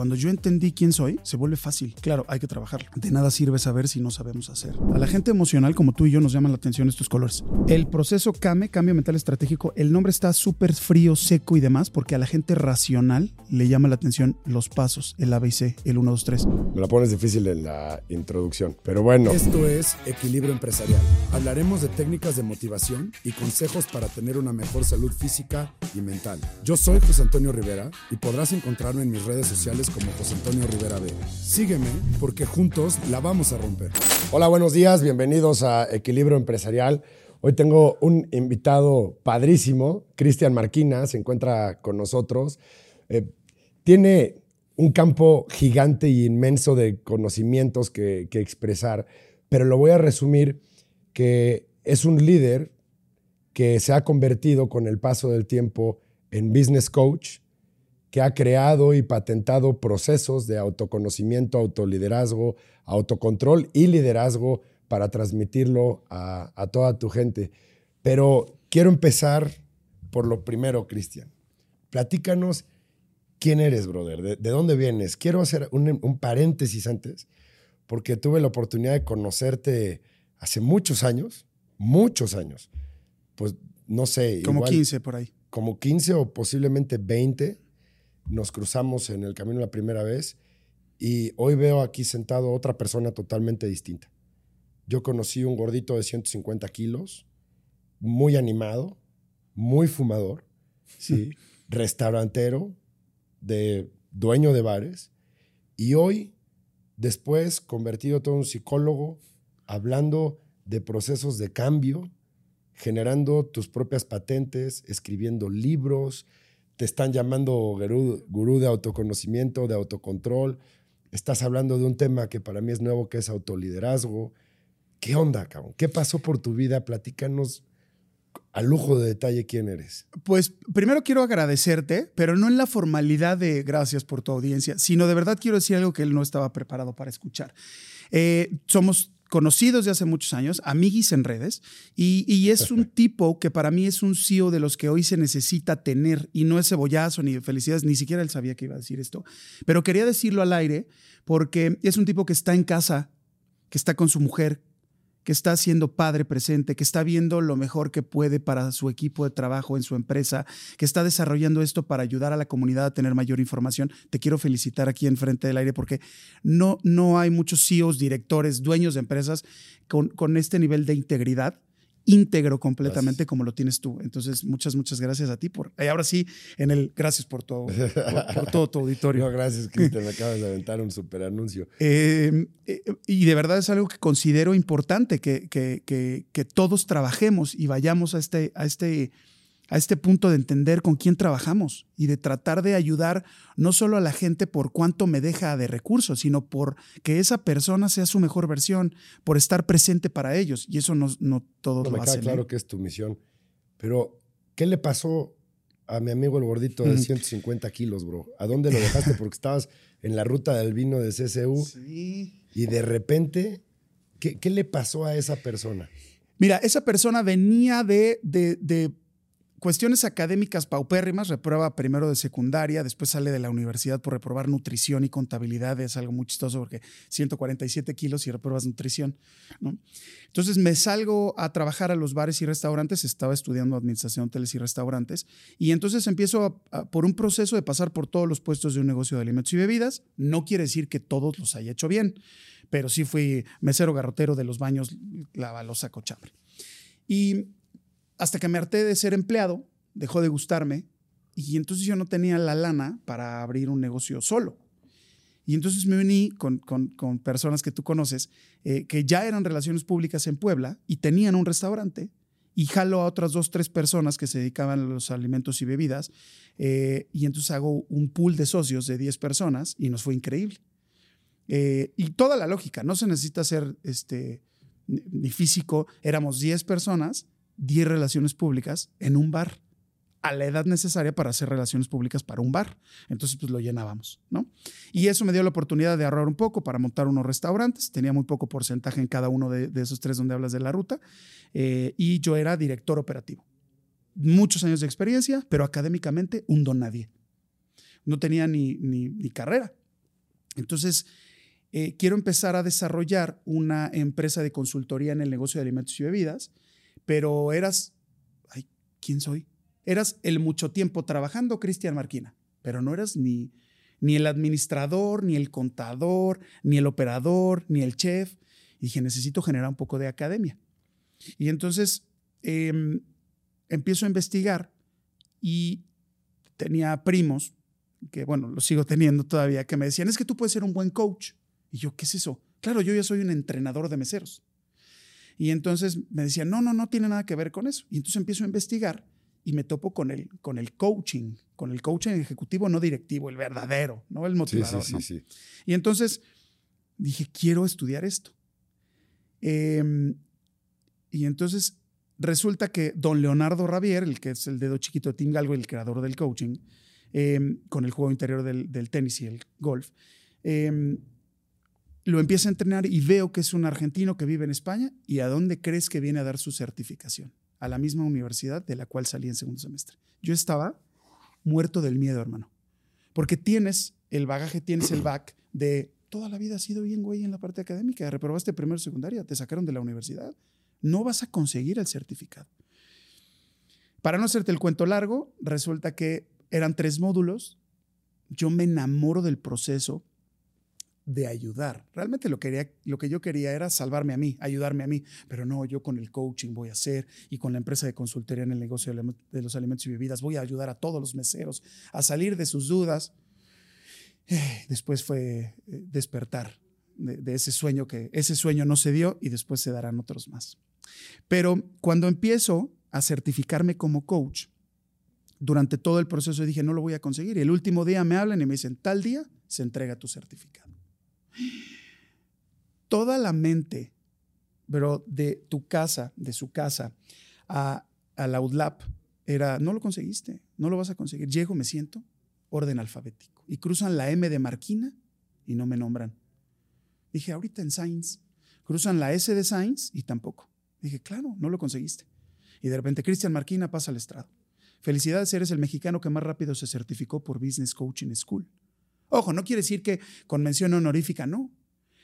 Cuando yo entendí quién soy, se vuelve fácil. Claro, hay que trabajarlo. De nada sirve saber si no sabemos hacer. A la gente emocional como tú y yo nos llaman la atención estos colores. El proceso CAME, cambio mental estratégico, el nombre está súper frío, seco y demás, porque a la gente racional le llama la atención los pasos, el ABC, el 1, 2, 3. Me la pones difícil en la introducción, pero bueno. Esto es Equilibrio Empresarial. Hablaremos de técnicas de motivación y consejos para tener una mejor salud física y mental. Yo soy José Antonio Rivera y podrás encontrarme en mis redes sociales como José Antonio Rivera B. Sígueme porque juntos la vamos a romper. Hola, buenos días, bienvenidos a Equilibrio Empresarial. Hoy tengo un invitado padrísimo, Cristian Marquina, se encuentra con nosotros. Eh, tiene un campo gigante y inmenso de conocimientos que, que expresar, pero lo voy a resumir que es un líder que se ha convertido con el paso del tiempo en business coach, que ha creado y patentado procesos de autoconocimiento, autoliderazgo, autocontrol y liderazgo para transmitirlo a, toda tu gente. Pero quiero empezar por lo primero, Cristian. Platícanos quién eres, brother, de, dónde vienes. Quiero hacer un, paréntesis antes, porque tuve la oportunidad de conocerte hace muchos años, muchos años. Pues no sé. Como 15 por ahí. Como 15 o posiblemente 20 nos cruzamos en el camino la primera vez y hoy veo aquí sentado otra persona totalmente distinta. Yo conocí un gordito de 150 kilos, muy animado, muy fumador, ¿sí? restaurantero, de dueño de bares, y hoy, después, convertido todo en un psicólogo, hablando de procesos de cambio, generando tus propias patentes, escribiendo libros, te están llamando gurú, de autoconocimiento, de autocontrol. Estás hablando de un tema que para mí es nuevo, que es autoliderazgo. ¿Qué onda, cabrón? ¿Qué pasó por tu vida? Platícanos a lujo de detalle quién eres. Pues primero quiero agradecerte, pero no en la formalidad de gracias por tu audiencia, sino de verdad quiero decir algo que él no estaba preparado para escuchar. Eh, somos conocidos de hace muchos años, amiguis en redes, y, es un tipo que para mí es un CEO de los que hoy se necesita tener, y no es cebollazo ni de felicidades, ni siquiera él sabía que iba a decir esto, pero quería decirlo al aire porque es un tipo que está en casa, que está con su mujer, que está siendo padre presente, que está viendo lo mejor que puede para su equipo de trabajo en su empresa, que está desarrollando esto para ayudar a la comunidad a tener mayor información. Te quiero felicitar aquí en Frente del Aire porque no, no hay muchos CEOs, directores, dueños de empresas con, con este nivel de integridad íntegro completamente como lo tienes tú. Entonces, muchas, muchas gracias a ti por. Y ahora sí, en el gracias por todo, por, todo tu auditorio. No, gracias, Cristian. Me acabas de aventar un super anuncio. Em, eh, y de verdad es algo que considero importante que, que, que, que todos trabajemos y vayamos a este, a este a este punto de entender con quién trabajamos y de tratar de ayudar no solo a la gente por cuánto me deja de recursos, sino por que esa persona sea su mejor versión, por estar presente para ellos. Y eso no, no todos no, lo me hacen. claro que es tu misión. Pero, ¿qué le pasó a mi amigo el gordito de 150 kilos, bro? ¿A dónde lo dejaste? Porque estabas en la ruta del vino de CCU. Sí. Y de repente, ¿qué, qué le pasó a esa persona? Mira, esa persona venía de, de, de cuestiones académicas paupérrimas, reprueba primero de secundaria, después sale de la universidad por reprobar nutrición y contabilidad, es algo muy chistoso porque 147 kilos y repruebas nutrición. Entonces me salgo a trabajar a los bares y restaurantes, estaba estudiando administración de hoteles y restaurantes, y entonces empiezo por un proceso de pasar por todos los puestos de un negocio de alimentos y bebidas. No quiere decir que todos los haya hecho bien, pero sí fui mesero garrotero de los baños, lavalosa, cochambre. Y hasta que me harté de ser empleado, dejó de gustarme y entonces yo no tenía la lana para abrir un negocio solo. Y entonces me uní con, con, personas que tú conoces, eh, que ya eran relaciones públicas en Puebla y tenían un restaurante y jalo a otras dos, tres personas que se dedicaban a los alimentos y bebidas. Eh, y entonces hago un pool de socios de 10 personas y nos fue increíble. Eh, y toda la lógica, no se necesita ser este, ni físico, éramos 10 personas 10 relaciones públicas en un bar a la edad necesaria para hacer relaciones públicas para un bar. Entonces, pues lo llenábamos, ¿no? Y eso me dio la oportunidad de ahorrar un poco para montar unos restaurantes. Tenía muy poco porcentaje en cada uno de, esos tres donde hablas de la ruta. Eh, y yo era director operativo. Muchos años de experiencia, pero académicamente un don nadie. No tenía ni, ni, ni carrera. Entonces, eh, quiero empezar a desarrollar una empresa de consultoría en el negocio de alimentos y bebidas, pero eras, ay, ¿quién soy? Eras el mucho tiempo trabajando, Cristian Marquina, pero no eras ni, ni el administrador, ni el contador, ni el operador, ni el chef. Y dije, necesito generar un poco de academia. Y entonces em, empiezo a investigar y tenía primos, que bueno, los sigo teniendo todavía, que me decían, es que tú puedes ser un buen coach. Y yo, ¿qué es eso? Claro, yo ya soy un entrenador de meseros. Y entonces me decían, no, no, no tiene nada que ver con eso. Y entonces empiezo a investigar y me topo con el, con el coaching, con el coaching ejecutivo, no directivo, el verdadero, ¿no? El motivador. Sí, sí, sí, Y entonces dije, quiero estudiar esto. Em, y entonces resulta que don Leonardo Ravier, el que es el dedo chiquito de Tim Galgo, el creador del coaching, em, con el juego interior del, del, tenis y el golf, em, lo empieza a entrenar y veo que es un argentino que vive en España y a dónde crees que viene a dar su certificación. A la misma universidad de la cual salí en segundo semestre. Yo estaba muerto del miedo, hermano. Porque tienes el bagaje, tienes el back de toda la vida has sido bien güey en la parte académica, reprobaste primero secundaria, te sacaron de la universidad, no vas a conseguir el certificado. Para no hacerte el cuento largo, resulta que eran tres módulos, yo me enamoro del proceso de ayudar. Realmente lo, quería, lo que yo quería era salvarme a mí, ayudarme a mí, pero no, yo con el coaching voy a hacer y con la empresa de consultoría en el negocio de los alimentos y bebidas voy a ayudar a todos los meseros a salir de sus dudas. Después fue eh, despertar de, ese sueño que ese sueño no se dio y después se darán otros más. Pero cuando empiezo a certificarme como coach, durante todo el proceso dije, no lo voy a conseguir. Y el último día me hablan y me dicen, tal día se entrega tu certificado. Toda la mente, pero de tu casa, de su casa, a, la UDLAP, era, no lo conseguiste, no lo vas a conseguir. Llego, me siento, orden alfabético. Y cruzan la M de Marquina y no me nombran. Dije, ahorita en Science. Cruzan la S de Science y tampoco. Dije, claro, no lo conseguiste. Y de repente Cristian Marquina pasa al estrado. Felicidades, eres el mexicano que más rápido se certificó por Business Coaching School. Ojo, no quiere decir que con mención honorífica, no.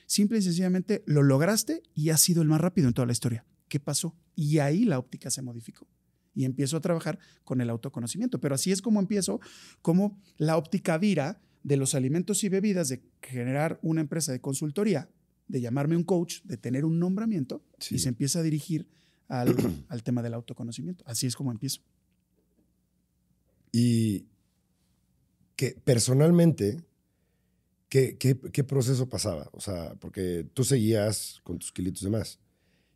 Simple y sencillamente lo lograste y has sido el más rápido en toda la historia. ¿Qué pasó? Y ahí la óptica se modificó y empiezo a trabajar con el autoconocimiento. Pero así es como empiezo, como la óptica vira de los alimentos y bebidas, de generar una empresa de consultoría, de llamarme un coach, de tener un nombramiento, y se empieza a dirigir al, al, tema del autoconocimiento. Así es como empiezo. Y que personalmente, ¿qué, qué, qué proceso pasaba? O sea, porque tú seguías con tus kilitos de más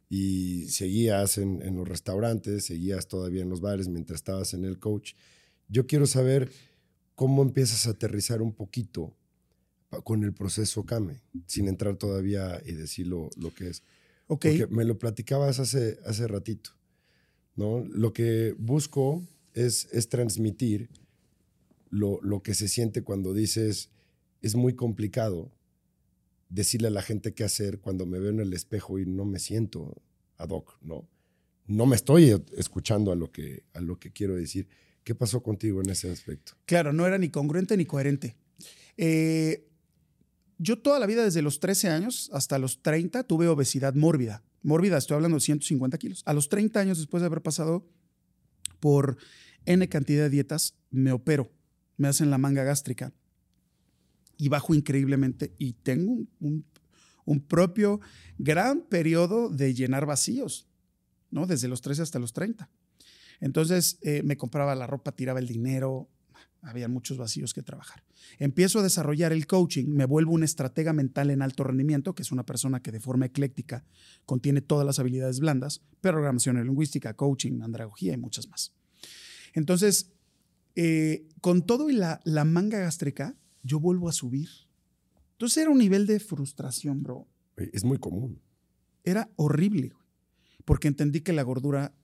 y seguías en, en, los restaurantes, seguías todavía en los bares mientras estabas en el coach. Yo quiero saber cómo empiezas a aterrizar un poquito con el proceso CAME, sin entrar todavía y decir lo, lo que es. Okay. Porque me lo platicabas hace, hace ratito. ¿no? Lo que busco es, es transmitir lo, lo que se siente cuando dices, es muy complicado decirle a la gente qué hacer cuando me veo en el espejo y no me siento ad hoc, ¿no? No me estoy escuchando a lo que, a lo que quiero decir. ¿Qué pasó contigo en ese aspecto? Claro, no era ni congruente ni coherente. Eh, yo toda la vida, desde los 13 años hasta los 30, tuve obesidad mórbida. Mórbida, estoy hablando de 150 kilos. A los 30 años, después de haber pasado por N cantidad de dietas, me opero. Me hacen la manga gástrica y bajo increíblemente y tengo un, propio gran periodo de llenar vacíos, ¿no? Desde los 13 hasta los 30. Entonces eh, me compraba la ropa, tiraba el dinero, había muchos vacíos que trabajar. Empiezo a desarrollar el coaching, me vuelvo un estratega mental en alto rendimiento, que es una persona que de forma ecléctica contiene todas las habilidades blandas, programación lingüística, coaching, andragogía y muchas más. Entonces, eh, con todo y la, la manga gástrica, yo vuelvo a subir. Entonces era un nivel de frustración, bro. Es muy común. Era horrible, porque entendí que la gordura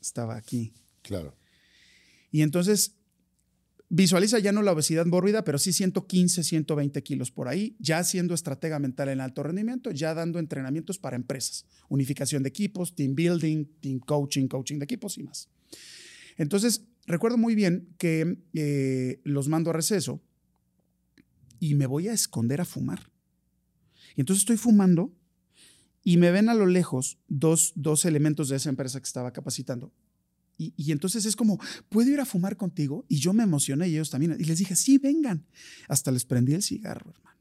estaba aquí. Claro. Y entonces visualiza ya no la obesidad mórbida, pero sí 115, 120 kilos por ahí, ya siendo estratega mental en alto rendimiento, ya dando entrenamientos para empresas, unificación de equipos, team building, team coaching, coaching de equipos y más. Entonces, recuerdo muy bien que eh, los mando a receso y me voy a esconder a fumar. Y entonces estoy fumando y me ven a lo lejos dos, dos elementos de esa empresa que estaba capacitando. Y, y, entonces es como, ¿puedo ir a fumar contigo? Y yo me emocioné y ellos también. Y les dije, sí, vengan. Hasta les prendí el cigarro, hermano.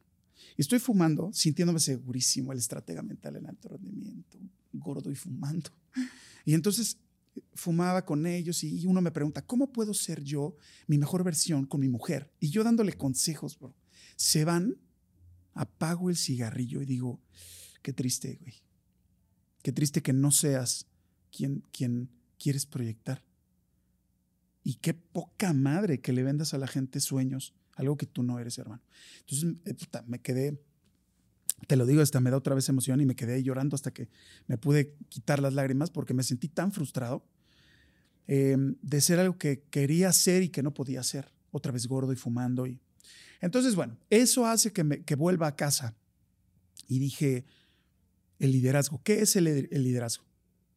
Y estoy fumando, sintiéndome segurísimo, el estratega mental en alto rendimiento, gordo y fumando. Y entonces fumaba con ellos y uno me pregunta, ¿cómo puedo ser yo mi mejor versión con mi mujer? Y yo dándole consejos, bro. Se van, apago el cigarrillo y digo, qué triste, güey. Qué triste que no seas quien, quien quieres proyectar. Y qué poca madre que le vendas a la gente sueños, algo que tú no eres, hermano. Entonces, eh, me quedé te lo digo, hasta me da otra vez emoción y me quedé llorando hasta que me pude quitar las lágrimas porque me sentí tan frustrado em, de ser algo que quería hacer y que no podía hacer. Otra vez gordo y fumando. Y... Entonces, bueno, eso hace que, me, que vuelva a casa. Y dije, el liderazgo, ¿qué es el, liderazgo?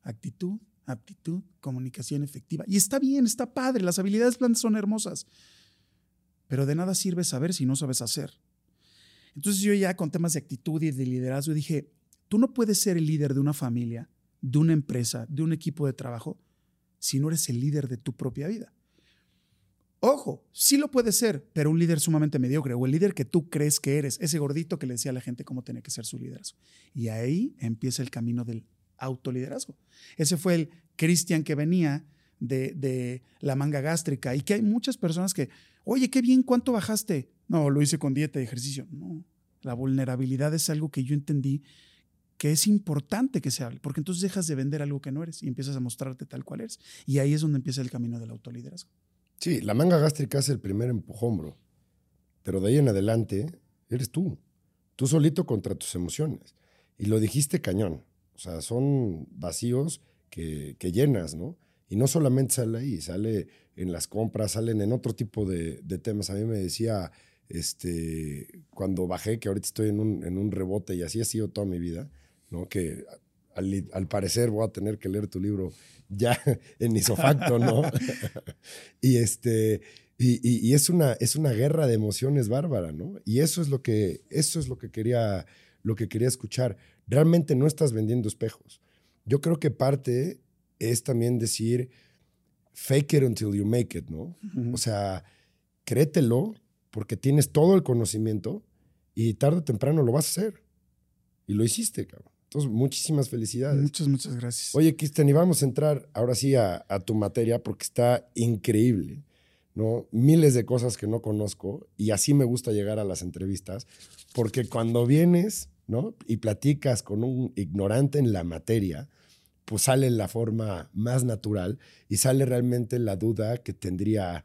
Actitud, aptitud, comunicación efectiva. Y está bien, está padre, las habilidades blandas son hermosas. Pero de nada sirve saber si no sabes hacer. Entonces yo ya con temas de actitud y de liderazgo dije, tú no puedes ser el líder de una familia, de una empresa, de un equipo de trabajo, si no eres el líder de tu propia vida. Ojo, sí lo puedes ser, pero un líder sumamente mediocre o el líder que tú crees que eres, ese gordito que le decía a la gente cómo tenía que ser su liderazgo. Y ahí empieza el camino del autoliderazgo. Ese fue el Cristian que venía de, de, la manga gástrica y que hay muchas personas que, oye, qué bien, ¿cuánto bajaste? No, lo hice con dieta y ejercicio. No, la vulnerabilidad es algo que yo entendí que es importante que se hable, porque entonces dejas de vender algo que no eres y empiezas a mostrarte tal cual eres. Y ahí es donde empieza el camino del autoliderazgo. Sí, la manga gástrica es el primer empujón. Pero de ahí en adelante eres tú. Tú solito contra tus emociones. Y lo dijiste cañón. O sea, son vacíos que, que llenas, ¿no? Y no solamente sale ahí, sale en las compras, salen en otro tipo de, de temas. A mí me decía este, cuando bajé, que ahorita estoy en un, en un rebote y así ha sido toda mi vida, ¿no? Que al, al, parecer voy a tener que leer tu libro ya en isofacto, ¿no? y este, y, y, es, una, es una guerra de emociones bárbara, ¿no? Y eso es lo que, eso es lo que quería, lo que quería escuchar. Realmente no estás vendiendo espejos. Yo creo que parte es también decir, fake it until you make it, ¿no? Uh -huh. O sea, créetelo porque tienes todo el conocimiento y tarde o temprano lo vas a hacer. Y lo hiciste, cabrón. Entonces, muchísimas felicidades. Muchas, muchas gracias. Oye, Cristian, y vamos a entrar ahora sí a, a, tu materia porque está increíble, ¿no? Miles de cosas que no conozco y así me gusta llegar a las entrevistas porque cuando vienes, ¿no? Y platicas con un ignorante en la materia, pues sale la forma más natural y sale realmente la duda que tendría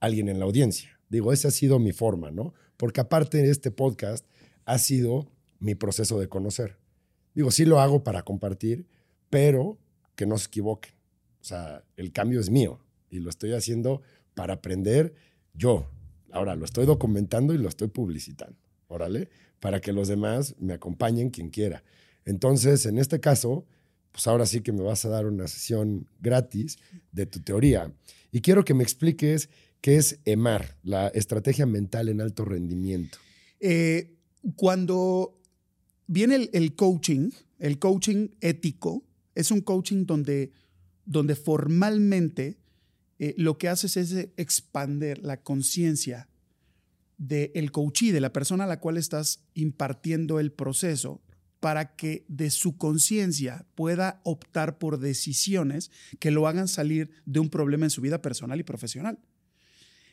alguien en la audiencia. Digo, esa ha sido mi forma, ¿no? Porque aparte de este podcast, ha sido mi proceso de conocer. Digo, sí lo hago para compartir, pero que no se equivoquen. O sea, el cambio es mío y lo estoy haciendo para aprender yo. Ahora lo estoy documentando y lo estoy publicitando. Órale, para que los demás me acompañen quien quiera. Entonces, en este caso, pues ahora sí que me vas a dar una sesión gratis de tu teoría. Y quiero que me expliques ¿Qué es EMAR, la estrategia mental en alto rendimiento? Eh, cuando viene el, coaching, el coaching ético, es un coaching donde, donde formalmente eh, lo que haces es expander la conciencia del coachee, de la persona a la cual estás impartiendo el proceso, para que de su conciencia pueda optar por decisiones que lo hagan salir de un problema en su vida personal y profesional.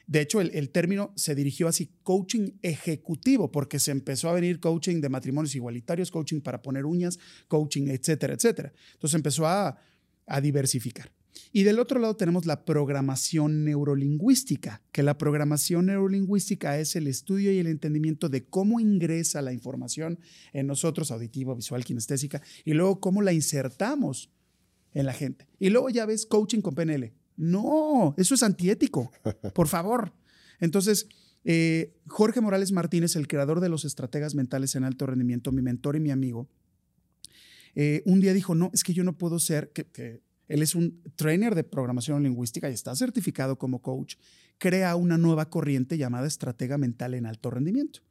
De hecho, el, término se dirigió así, coaching ejecutivo, porque se empezó a venir coaching de matrimonios igualitarios, coaching para poner uñas, coaching, etcétera, etcétera. Entonces empezó a, a diversificar. Y del otro lado tenemos la programación neurolingüística, que la programación neurolingüística es el estudio y el entendimiento de cómo ingresa la información en nosotros, auditivo, visual, kinestésica, y luego cómo la insertamos en la gente. Y luego ya ves coaching con PNL. No, eso es antiético, por favor. Entonces, eh, Jorge Morales Martínez, el creador de los estrategas mentales en alto rendimiento, mi mentor y mi amigo, eh, un día dijo, no, es que yo no puedo ser, que, que él es un trainer de programación lingüística y está certificado como coach, crea una nueva corriente llamada estratega mental en alto rendimiento.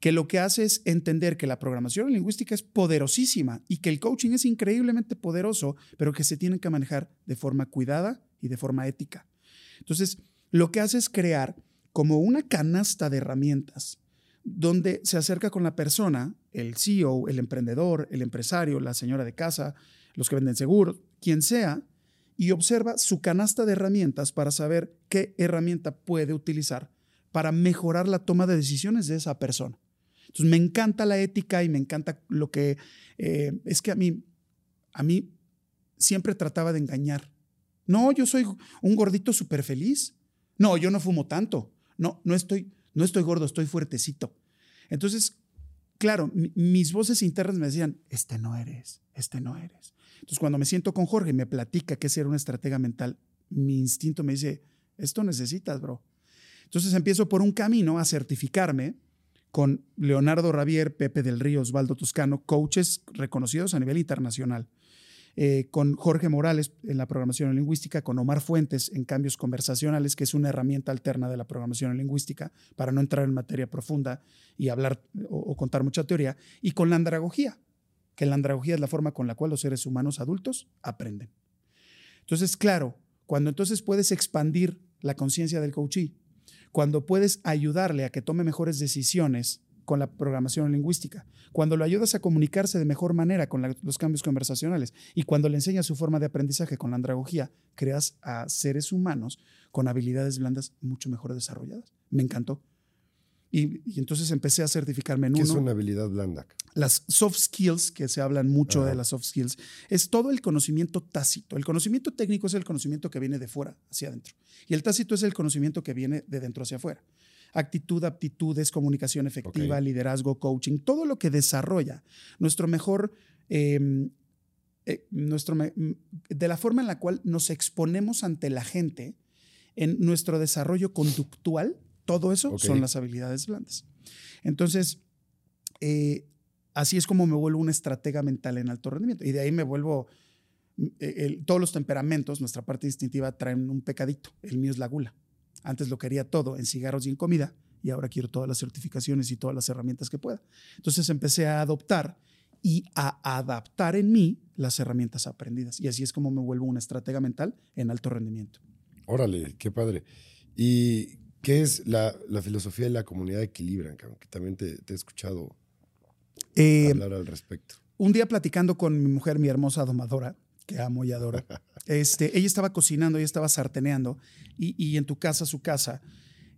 que lo que hace es entender que la programación lingüística es poderosísima y que el coaching es increíblemente poderoso, pero que se tiene que manejar de forma cuidada de forma ética. Entonces, lo que hace es crear como una canasta de herramientas donde se acerca con la persona, el CEO, el emprendedor, el empresario, la señora de casa, los que venden seguros, quien sea, y observa su canasta de herramientas para saber qué herramienta puede utilizar para mejorar la toma de decisiones de esa persona. Entonces, me encanta la ética y me encanta lo que eh, es que a mí, a mí siempre trataba de engañar. No, yo soy un gordito súper feliz. No, yo no fumo tanto. No, no estoy, no estoy gordo, estoy fuertecito. Entonces, claro, mis voces internas me decían, este no eres, este no eres. Entonces, cuando me siento con Jorge y me platica que es ser una estratega mental, mi instinto me dice, esto necesitas, bro. Entonces empiezo por un camino a certificarme con Leonardo Ravier, Pepe del Río, Osvaldo Toscano, coaches reconocidos a nivel internacional. Eh, con Jorge Morales en la programación lingüística, con Omar Fuentes en cambios conversacionales, que es una herramienta alterna de la programación lingüística para no entrar en materia profunda y hablar o, contar mucha teoría, y con la andragogía, que la andragogía es la forma con la cual los seres humanos adultos aprenden. Entonces, claro, cuando entonces puedes expandir la conciencia del coachee, cuando puedes ayudarle a que tome mejores decisiones con la programación lingüística, cuando lo ayudas a comunicarse de mejor manera con los cambios conversacionales y cuando le enseñas su forma de aprendizaje con la andragogía, creas a seres humanos con habilidades blandas mucho mejor desarrolladas. Me encantó. Y, entonces empecé a certificarme en ¿Qué uno. es una habilidad blanda? Las soft skills, que se hablan mucho de las soft skills, es todo el conocimiento tácito. El conocimiento técnico es el conocimiento que viene de fuera hacia adentro. Y el tácito es el conocimiento que viene de dentro hacia afuera actitud, aptitudes, comunicación efectiva, liderazgo, coaching, todo lo que desarrolla nuestro mejor, em, eh, nuestro, de la forma en la cual nos exponemos ante la gente en nuestro desarrollo conductual, todo eso son las habilidades blandas. Entonces, eh, así es como me vuelvo un estratega mental en alto rendimiento. Y de ahí me vuelvo, eh, todos los temperamentos, nuestra parte instintiva, traen un pecadito. El mío es la gula. Antes lo quería todo en cigarros y en comida y ahora quiero todas las certificaciones y todas las herramientas que pueda. Entonces empecé a adoptar y a adaptar en mí las herramientas aprendidas. Y así es como me vuelvo una estratega mental en alto rendimiento. Órale, qué padre. ¿Y qué es la, filosofía de la comunidad Equilibran? Que también te, he escuchado eh, hablar al respecto. Un día platicando con mi mujer, mi hermosa domadora, que amo y adoro. Este, ella estaba cocinando, ella estaba sarteneando y, en tu casa, su casa,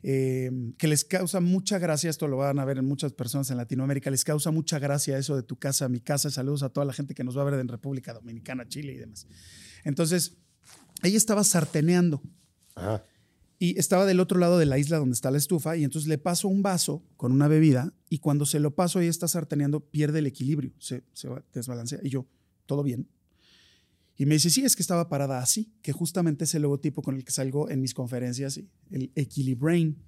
eh, que les causa mucha gracia, esto lo van a ver en muchas personas en Latinoamérica, les causa mucha gracia eso de tu casa, mi casa, saludos a toda la gente que nos va a ver en República Dominicana, Chile y demás. Entonces, ella estaba sarteneando. Y estaba del otro lado de la isla donde está la estufa y entonces le paso un vaso con una bebida y cuando se lo paso ella está sarteneando pierde el equilibrio, se, se desbalancea. Y yo, todo bien. Y me dice, sí, es que estaba parada así, que justamente es el logotipo con el que salgo en mis conferencias, el Equilibrain.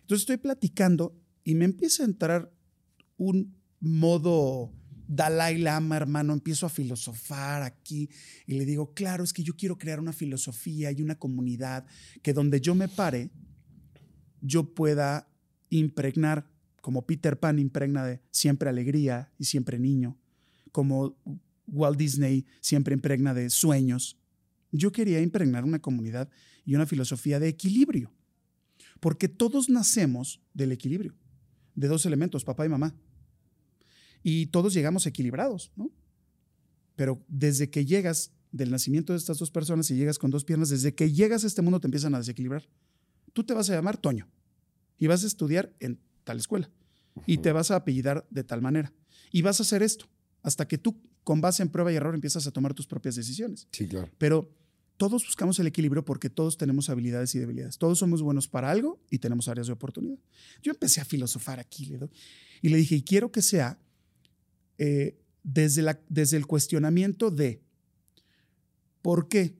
Entonces estoy platicando y me empieza a entrar un modo Dalai Lama, hermano, empiezo a filosofar aquí y le digo, claro, es que yo quiero crear una filosofía y una comunidad que donde yo me pare, yo pueda impregnar, como Peter Pan impregna de siempre alegría y siempre niño, como Walt Disney siempre impregna de sueños. Yo quería impregnar una comunidad y una filosofía de equilibrio, porque todos nacemos del equilibrio, de dos elementos, papá y mamá. Y todos llegamos equilibrados, ¿no? Pero desde que llegas del nacimiento de estas dos personas y llegas con dos piernas, desde que llegas a este mundo te empiezan a desequilibrar. Tú te vas a llamar Toño y vas a estudiar en tal escuela y te vas a apellidar de tal manera y vas a hacer esto hasta que tú con base en prueba y error empiezas a tomar tus propias decisiones. Sí, claro. Pero todos buscamos el equilibrio porque todos tenemos habilidades y debilidades. Todos somos buenos para algo y tenemos áreas de oportunidad. Yo empecé a filosofar aquí y le dije, y quiero que sea eh, desde, la, desde el cuestionamiento de por qué,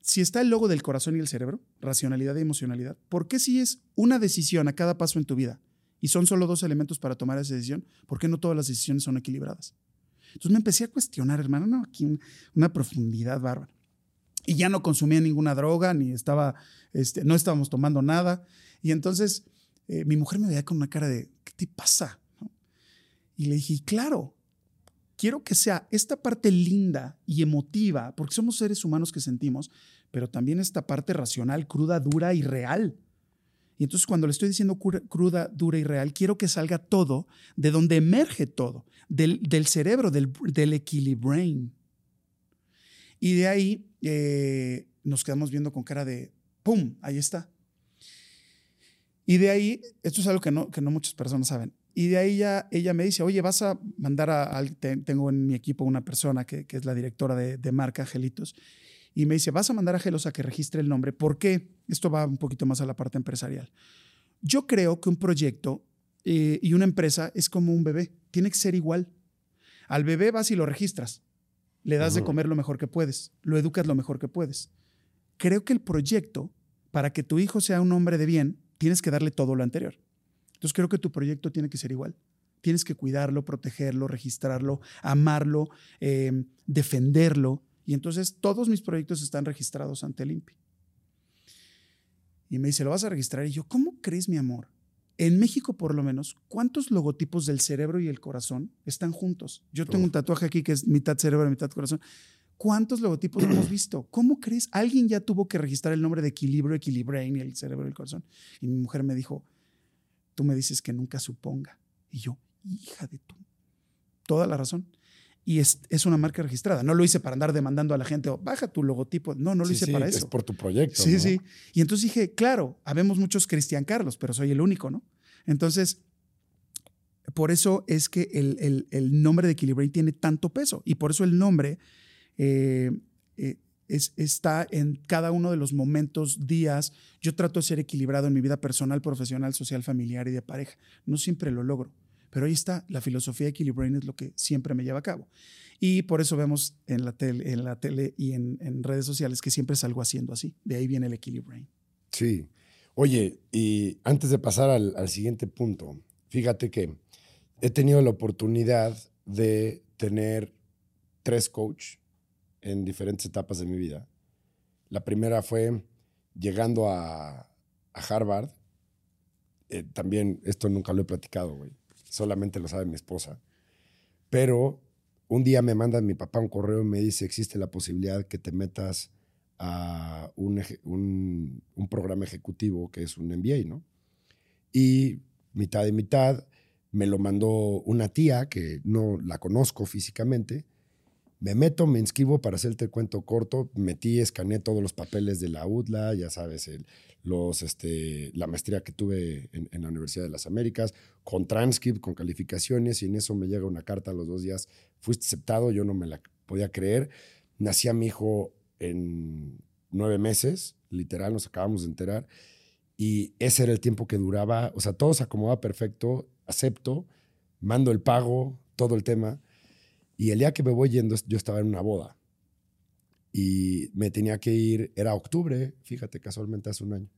si está el logo del corazón y el cerebro, racionalidad y emocionalidad, ¿por qué si es una decisión a cada paso en tu vida y son solo dos elementos para tomar esa decisión, ¿por qué no todas las decisiones son equilibradas? Entonces me empecé a cuestionar, hermano, no, aquí una profundidad bárbara. Y ya no consumía ninguna droga, ni estaba, este, no estábamos tomando nada. Y entonces eh, mi mujer me veía con una cara de, te pasa? Y le dije, claro, quiero que sea esta parte linda y emotiva, porque somos seres humanos que sentimos, pero también esta parte racional, cruda, dura y real. Y entonces cuando le estoy diciendo cruda, dura y real, quiero que salga todo de donde emerge todo, del, cerebro, del, del equilibrain. Y de ahí eh, nos quedamos viendo con cara de, ¡pum! Ahí está. Y de ahí, esto es algo que no, que no muchas personas saben. Y de ahí ya, ella me dice, oye, vas a mandar a, tengo en mi equipo una persona que, que es la directora de, de marca Angelitos, y me dice, vas a mandar a Gelos a que registre el nombre. ¿Por qué? Esto va un poquito más a la parte empresarial. Yo creo que un proyecto eh, y una empresa es como un bebé, tiene que ser igual. Al bebé vas y lo registras, le das de comer lo mejor que puedes, lo educas lo mejor que puedes. Creo que el proyecto, para que tu hijo sea un hombre de bien, tienes que darle todo lo anterior. Entonces creo que tu proyecto tiene que ser igual. Tienes que cuidarlo, protegerlo, registrarlo, amarlo, eh, defenderlo, y entonces todos mis proyectos están registrados ante el INPI. Y me dice, ¿lo vas a registrar? Y yo, ¿cómo crees, mi amor? En México, por lo menos, ¿cuántos logotipos del cerebro y el corazón están juntos? Yo tengo un tatuaje aquí que es mitad cerebro, mitad corazón. ¿Cuántos logotipos hemos visto? ¿Cómo crees? Alguien ya tuvo que registrar el nombre de equilibrio, equilibrain y el cerebro y el corazón. Y mi mujer me dijo, tú me dices que nunca suponga. Y yo, hija de tú. Toda la razón y es, una marca registrada. No lo hice para andar demandando a la gente, o baja tu logotipo. No, no lo hice para eso. Es por tu proyecto. Sí, sí. Y entonces dije, claro, habemos muchos Cristian Carlos, pero soy el único, ¿no? Entonces, por eso es que el, nombre de Equilibrate tiene tanto peso y por eso el nombre eh, eh, es, está en cada uno de los momentos, días. Yo trato de ser equilibrado en mi vida personal, profesional, social, familiar y de pareja. No siempre lo logro pero ahí está, la filosofía de es lo que siempre me lleva a cabo. Y por eso vemos en la tele, en la tele y en, redes sociales que siempre salgo haciendo así. De ahí viene el Equilibrain. Sí. Oye, y antes de pasar al, siguiente punto, fíjate que he tenido la oportunidad de tener tres coach en diferentes etapas de mi vida. La primera fue llegando a, a Harvard. Eh, también esto nunca lo he platicado, güey solamente lo sabe mi esposa. Pero un día me manda mi papá un correo y me dice, existe la posibilidad que te metas a un, un, programa ejecutivo que es un MBA, ¿no? Y mitad y mitad me lo mandó una tía que no la conozco físicamente. Me meto, me inscribo para hacerte el cuento corto. Metí, escaneé todos los papeles de la UDLA, ya sabes, el, este, la maestría que tuve en, la Universidad de las Américas, con transcript, con calificaciones, y en eso me llega una carta a los dos días, fuiste aceptado, yo no me la podía creer. Nacía mi hijo en nueve meses, literal, nos acabamos de enterar, y ese era el tiempo que duraba, o sea, todo se acomodaba perfecto, acepto, mando el pago, todo el tema, y el día que me voy yendo, yo estaba en una boda y me tenía que ir, era octubre, fíjate, casualmente hace un año.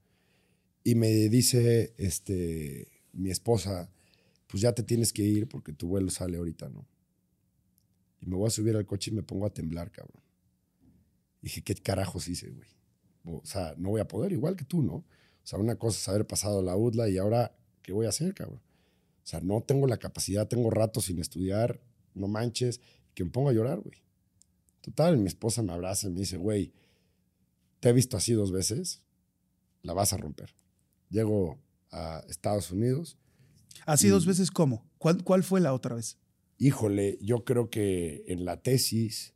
Y me dice este, mi esposa, pues ya te tienes que ir porque tu vuelo sale ahorita, ¿no? Y me voy a subir al coche y me pongo a temblar, cabrón. Y dije, ¿qué carajos hice, güey? O sea, no voy a poder, igual que tú, ¿no? O sea, una cosa es haber pasado la UDLA y ahora, ¿qué voy a hacer, cabrón? O sea, no tengo la capacidad, tengo rato sin estudiar, no manches, que me pongo a llorar, güey. Total, mi esposa me abraza y me dice, güey, te he visto así dos veces, la vas a romper. Llego a Estados Unidos. ¿Así dos veces cómo? ¿Cuál, ¿Cuál fue la otra vez? Híjole, yo creo que en la tesis,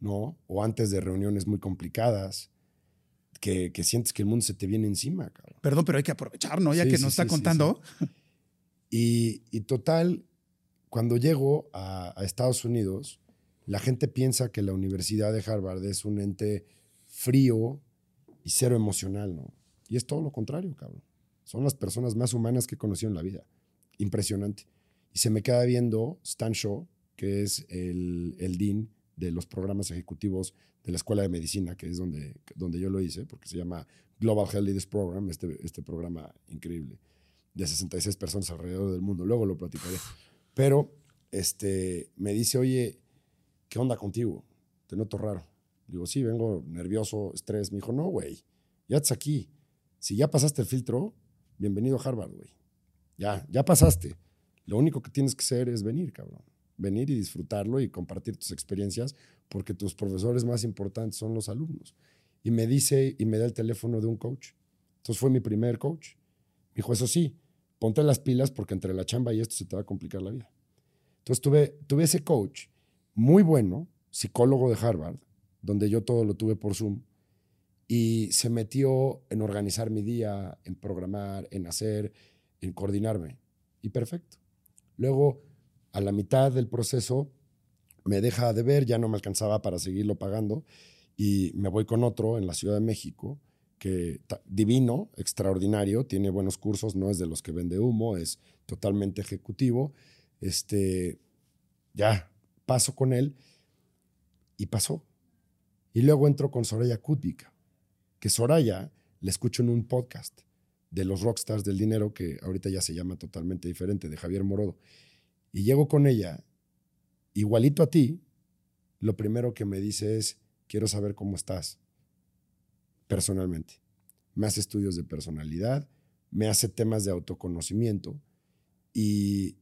¿no? O antes de reuniones muy complicadas, que, que sientes que el mundo se te viene encima, cabrón. Perdón, pero hay que aprovechar, ¿no? Ya que nos está contando. Y, y, total, cuando llego a, a Estados Unidos, la gente piensa que la Universidad de Harvard es un ente frío y cero emocional, ¿no? Y es todo lo contrario, cabrón. Son las personas más humanas que he conocido en la vida. Impresionante. Y se me queda viendo Stan Shaw, que es el, el dean de los programas ejecutivos de la Escuela de Medicina, que es donde, donde yo lo hice, porque se llama Global Health Leaders Program, este, este programa increíble, de 66 personas alrededor del mundo. Luego lo platicaré. Pero este, me dice, oye, ¿qué onda contigo? Te noto raro. Digo, sí, vengo nervioso, estrés. Me dijo, no, güey, ya estás aquí. Si ya pasaste el filtro, bienvenido a Harvard, güey. Ya, ya pasaste. Lo único que tienes que hacer es venir, cabrón. Venir y disfrutarlo y compartir tus experiencias porque tus profesores más importantes son los alumnos. Y me dice y me da el teléfono de un coach. Entonces fue mi primer coach. Me dijo, eso sí, ponte las pilas porque entre la chamba y esto se te va a complicar la vida. Entonces tuve, tuve ese coach muy bueno, psicólogo de Harvard, donde yo todo lo tuve por Zoom, y se metió en organizar mi día, en programar, en hacer, en coordinarme. Y perfecto. Luego, a la mitad del proceso, me deja de ver, ya no me alcanzaba para seguirlo pagando, y me voy con otro en la Ciudad de México, que divino, extraordinario, tiene buenos cursos, no es de los que vende humo, es totalmente ejecutivo. Este, ya paso con él y pasó. Y luego entro con Soraya Kutbika, que Soraya le escucho en un podcast de los rockstars del dinero, que ahorita ya se llama totalmente diferente, de Javier Morodo. Y llego con ella, igualito a ti, lo primero que me dice es, quiero saber cómo estás personalmente. Me hace estudios de personalidad, me hace temas de autoconocimiento y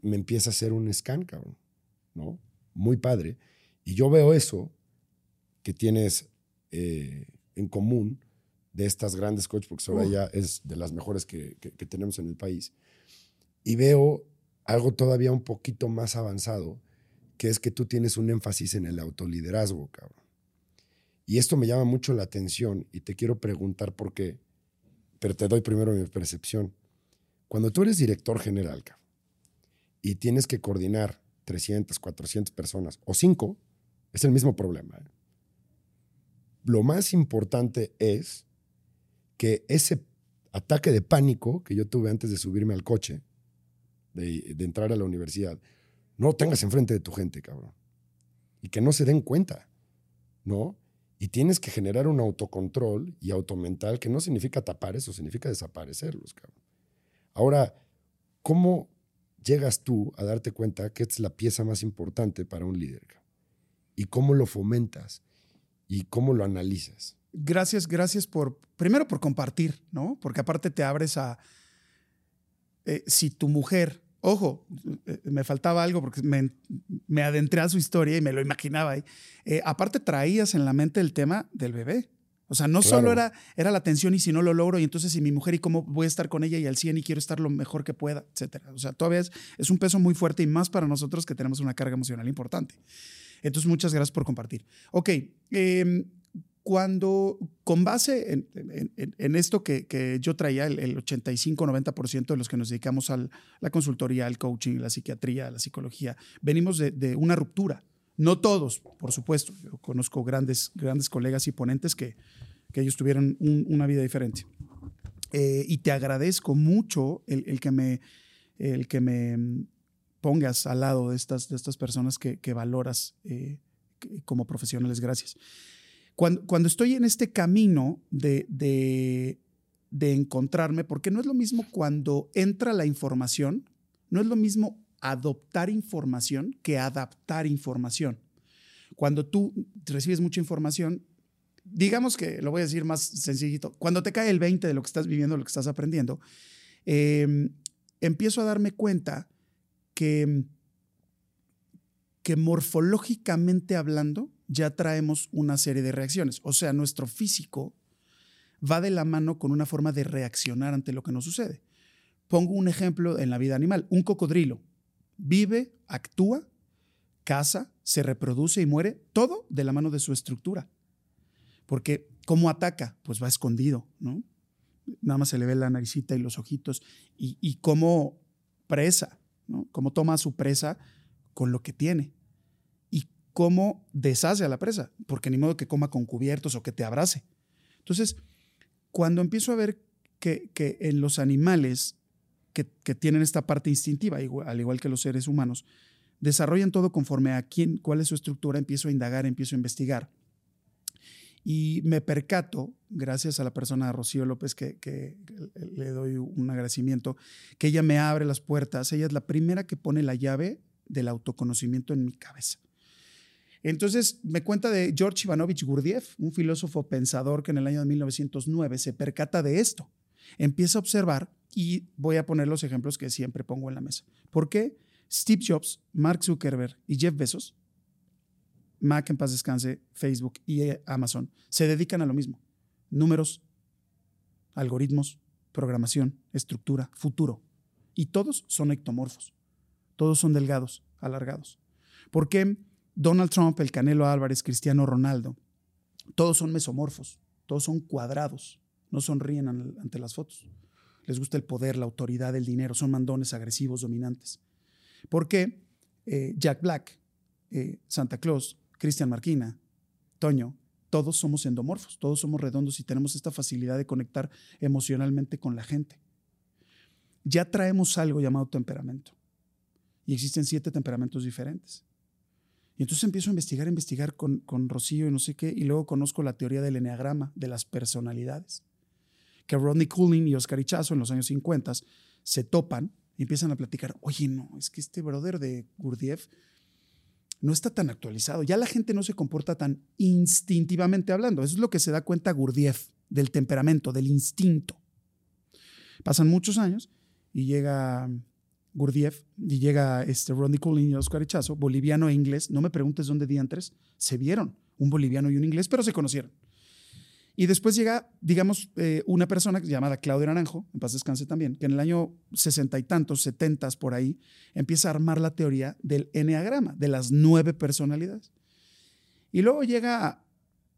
me empieza a hacer un scan, cabrón, ¿no? Muy padre. Y yo veo eso que tienes eh, en común de estas grandes coaches, porque Soraya es de las mejores que, tenemos en el país. Y veo algo todavía un poquito más avanzado, que es que tú tienes un énfasis en el autoliderazgo, cabrón. Y esto me llama mucho la atención y te quiero preguntar por qué, pero te doy primero mi percepción. Cuando tú eres director general, cabrón, y tienes que coordinar 300, 400 personas o 5, es el mismo problema. ¿eh? Lo más importante es que ese ataque de pánico que yo tuve antes de subirme al coche, de, entrar a la universidad, no tengas enfrente de tu gente, cabrón. Y que no se den cuenta, ¿no? Y tienes que generar un autocontrol y automental que no significa tapar eso, significa desaparecerlos, cabrón. Ahora, ¿cómo llegas tú a darte cuenta que es la pieza más importante para un líder? ¿Y cómo lo fomentas? ¿Y cómo lo analizas? gracias, gracias por, primero por compartir, ¿no? Porque aparte te abres a, eh, si tu mujer, ojo, eh, me faltaba algo porque me, adentré a su historia y me lo imaginaba ahí, eh, aparte traías en la mente el tema del bebé. O sea, no solo era, era la tensión y si no lo logro, y entonces si mi mujer y cómo voy a estar con ella y al 100 y quiero estar lo mejor que pueda, etcétera. O sea, todavía es, es un peso muy fuerte y más para nosotros que tenemos una carga emocional importante. Entonces, muchas gracias por compartir. Ok, eh, cuando con base en, esto que, yo traía, el, 85-90% de los que nos dedicamos a la consultoría, al coaching, la psiquiatría, la psicología, venimos de, una ruptura. No todos, por supuesto. Yo conozco grandes, grandes colegas y ponentes que, que ellos tuvieron una vida diferente. Eh, y te agradezco mucho el, que me, el que me pongas al lado de estas, de estas personas que, valoras eh, como profesionales. Gracias. Cuando, estoy en este camino de, de, encontrarme, porque no es lo mismo cuando entra la información, no es lo mismo adoptar información que adaptar información. Cuando tú recibes mucha información, digamos que lo voy a decir más sencillito, cuando te cae el 20 de lo que estás viviendo, lo que estás aprendiendo, em, empiezo a darme cuenta que, que morfológicamente hablando, ya traemos una serie de reacciones. O sea, nuestro físico va de la mano con una forma de reaccionar ante lo que nos sucede. Pongo un ejemplo en la vida animal. Un cocodrilo vive, actúa, caza, se reproduce y muere, todo de la mano de su estructura. Porque, ¿cómo ataca? Pues va escondido, ¿no? Nada más se le ve la naricita y los ojitos. Y, y cómo presa, ¿no? Cómo toma a su presa con lo que tiene cómo deshace a la presa, porque ni modo que coma con cubiertos o que te abrace. Entonces, cuando empiezo a ver que, en los animales que, tienen esta parte instintiva, al igual que los seres humanos, desarrollan todo conforme a quién, cuál es su estructura, empiezo a indagar, empiezo a investigar. Y me percato, gracias a la persona Rocío López, que, que, le doy un agradecimiento, que ella me abre las puertas. Ella es la primera que pone la llave del autoconocimiento en mi cabeza. Entonces me cuenta de George Ivanovich Gurdjieff, un filósofo pensador que en el año de 1909 se percata de esto Empieza a observar y voy a poner los ejemplos que siempre pongo en la mesa. ¿Por qué Steve Jobs, Mark Zuckerberg y Jeff Bezos, Mac en paz descanse, Facebook y Amazon, se dedican a lo mismo? Números, algoritmos, programación, estructura, futuro. Y todos son ectomorfos. Todos son delgados, alargados. ¿Por qué Donald Trump, el Canelo Álvarez, Cristiano Ronaldo, todos son mesomorfos, todos son cuadrados, no sonríen ante las fotos. Les gusta el poder, la autoridad, el dinero, son mandones agresivos, dominantes. ¿Por qué eh, Jack Black, eh, Santa Claus, Cristian Marquina, Toño, todos somos endomorfos, todos somos redondos y tenemos esta facilidad de conectar emocionalmente con la gente. Ya traemos algo llamado temperamento. Y existen siete temperamentos diferentes. Y entonces empiezo a investigar, a investigar con, con Rocío y no sé qué, y luego conozco la teoría del eneagrama, de las personalidades. Que Rodney Cooling y Oscar Ichazo en los años 50 se topan y empiezan a platicar, oye, no, es que este brother de Gurdjieff no está tan actualizado. Ya la gente no se comporta tan instintivamente hablando. Eso es lo que se da cuenta Gurdjieff, del temperamento, del instinto. Pasan muchos años y llega Gurdjieff y llega este Rodney y Oscar Echazo, boliviano e inglés. No me preguntes dónde diantres se vieron, un boliviano y un inglés, pero se conocieron. Y después llega, digamos, eh, una persona llamada Claudio Naranjo, en paz descanse también, que en el año sesenta y tantos, setentas por ahí, empieza a armar la teoría del enneagrama, de las nueve personalidades. Y luego llega,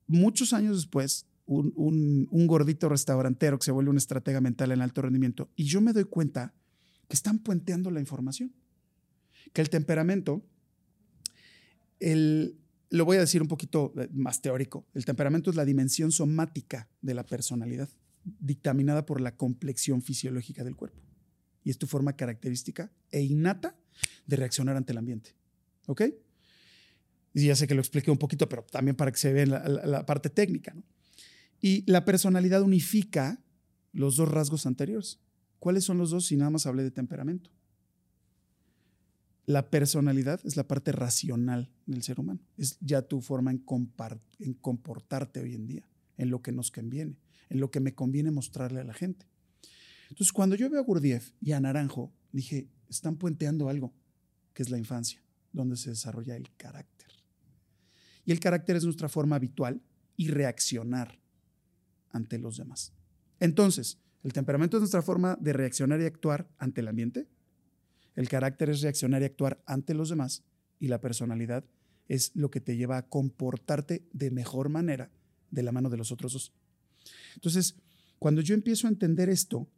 muchos años después, un, un, gordito restaurantero que se vuelve un estratega mental en alto rendimiento. Y yo me doy cuenta que están puenteando la información. Que el temperamento, el, lo voy a decir un poquito eh, más teórico. El temperamento es la dimensión somática de la personalidad, dictaminada por la complexión fisiológica del cuerpo. Y es tu forma característica e innata de reaccionar ante el ambiente. ¿Ok? Y ya sé que lo expliqué un poquito, pero también para que se vea la, parte técnica. Y la personalidad unifica los dos rasgos anteriores. ¿Cuáles son los dos si nada más hablé de temperamento? La personalidad es la parte racional del ser humano. Es ya tu forma en, en comportarte hoy en día, en lo que nos conviene, en lo que me conviene mostrarle a la gente. Entonces, cuando yo veo a Gurdjieff y a Naranjo, dije, están puenteando algo, que es la infancia, donde se desarrolla el carácter. Y el carácter es nuestra forma habitual y reaccionar ante los demás. Entonces, el temperamento es nuestra forma de reaccionar y actuar ante el ambiente, el carácter es reaccionar y actuar ante los demás y la personalidad es lo que te lleva a comportarte de mejor manera de la mano de los otros dos. Entonces, cuando yo empiezo a entender esto,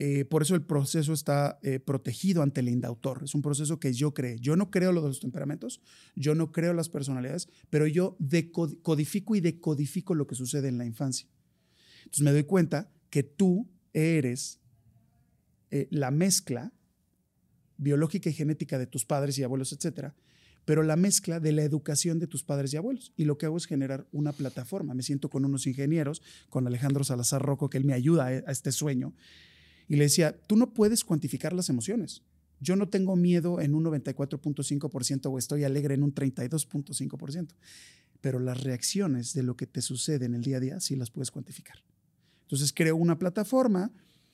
eh, por eso el proceso está eh, protegido ante el indautor. Es un proceso que yo creo. Yo no creo lo de los temperamentos, yo no creo las personalidades, pero yo codifico y decodifico lo que sucede en la infancia. Entonces me doy cuenta que tú eres eh, la mezcla biológica y genética de tus padres y abuelos, etcétera, pero la mezcla de la educación de tus padres y abuelos. Y lo que hago es generar una plataforma. Me siento con unos ingenieros, con Alejandro Salazar Roco, que él me ayuda a, este sueño. Y le decía, tú no puedes cuantificar las emociones. Yo no tengo miedo en un 94.5% o estoy alegre en un 32.5%, pero las reacciones de lo que te sucede en el día a día sí las puedes cuantificar. Entonces creo una plataforma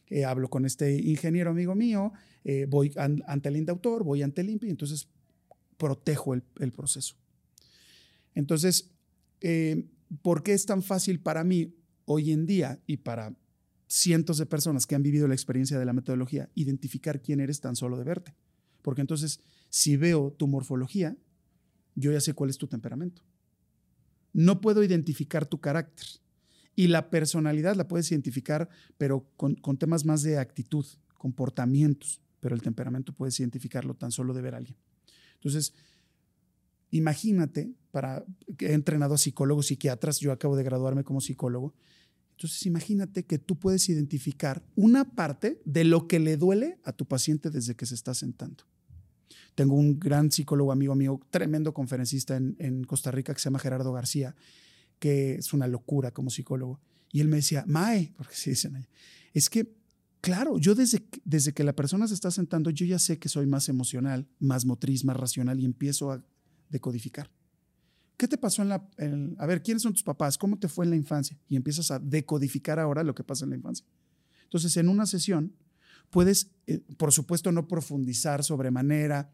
eh, hablo con este ingeniero amigo mío, eh, voy ante el indautor, voy ante el INPI, entonces protejo el, proceso. Entonces, eh, ¿por qué es tan fácil para mí hoy en día y para cientos de personas que han vivido la experiencia de la metodología identificar quién eres tan solo de verte? Porque entonces, si veo tu morfología, yo ya sé cuál es tu temperamento. No puedo identificar tu carácter, y la personalidad la puedes identificar, pero con, temas más de actitud, comportamientos, pero el temperamento puedes identificarlo tan solo de ver a alguien. Entonces, imagínate, para que he entrenado a psicólogos, psiquiatras, yo acabo de graduarme como psicólogo, entonces imagínate que tú puedes identificar una parte de lo que le duele a tu paciente desde que se está sentando. Tengo un gran psicólogo amigo mío, tremendo conferencista en, Costa Rica que se llama Gerardo García, que es una locura como psicólogo. Y él me decía, Mae, porque se dicen es que, claro, yo desde, desde que la persona se está sentando, yo ya sé que soy más emocional, más motriz, más racional y empiezo a decodificar. ¿Qué te pasó en la... a ver, ¿quiénes son tus papás? ¿Cómo te fue en la infancia? Y empiezas a decodificar ahora lo que pasa en la infancia. Entonces, en una sesión puedes, eh, por supuesto, no profundizar sobremanera,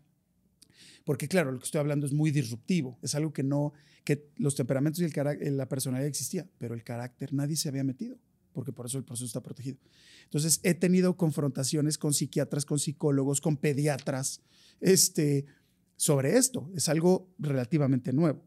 porque claro, lo que estoy hablando es muy disruptivo, es algo que no, que los temperamentos y el la personalidad existía, pero el carácter nadie se había metido, porque por eso el proceso está protegido. Entonces, he tenido confrontaciones con psiquiatras, con psicólogos, con pediatras, este, sobre esto. Es algo relativamente nuevo.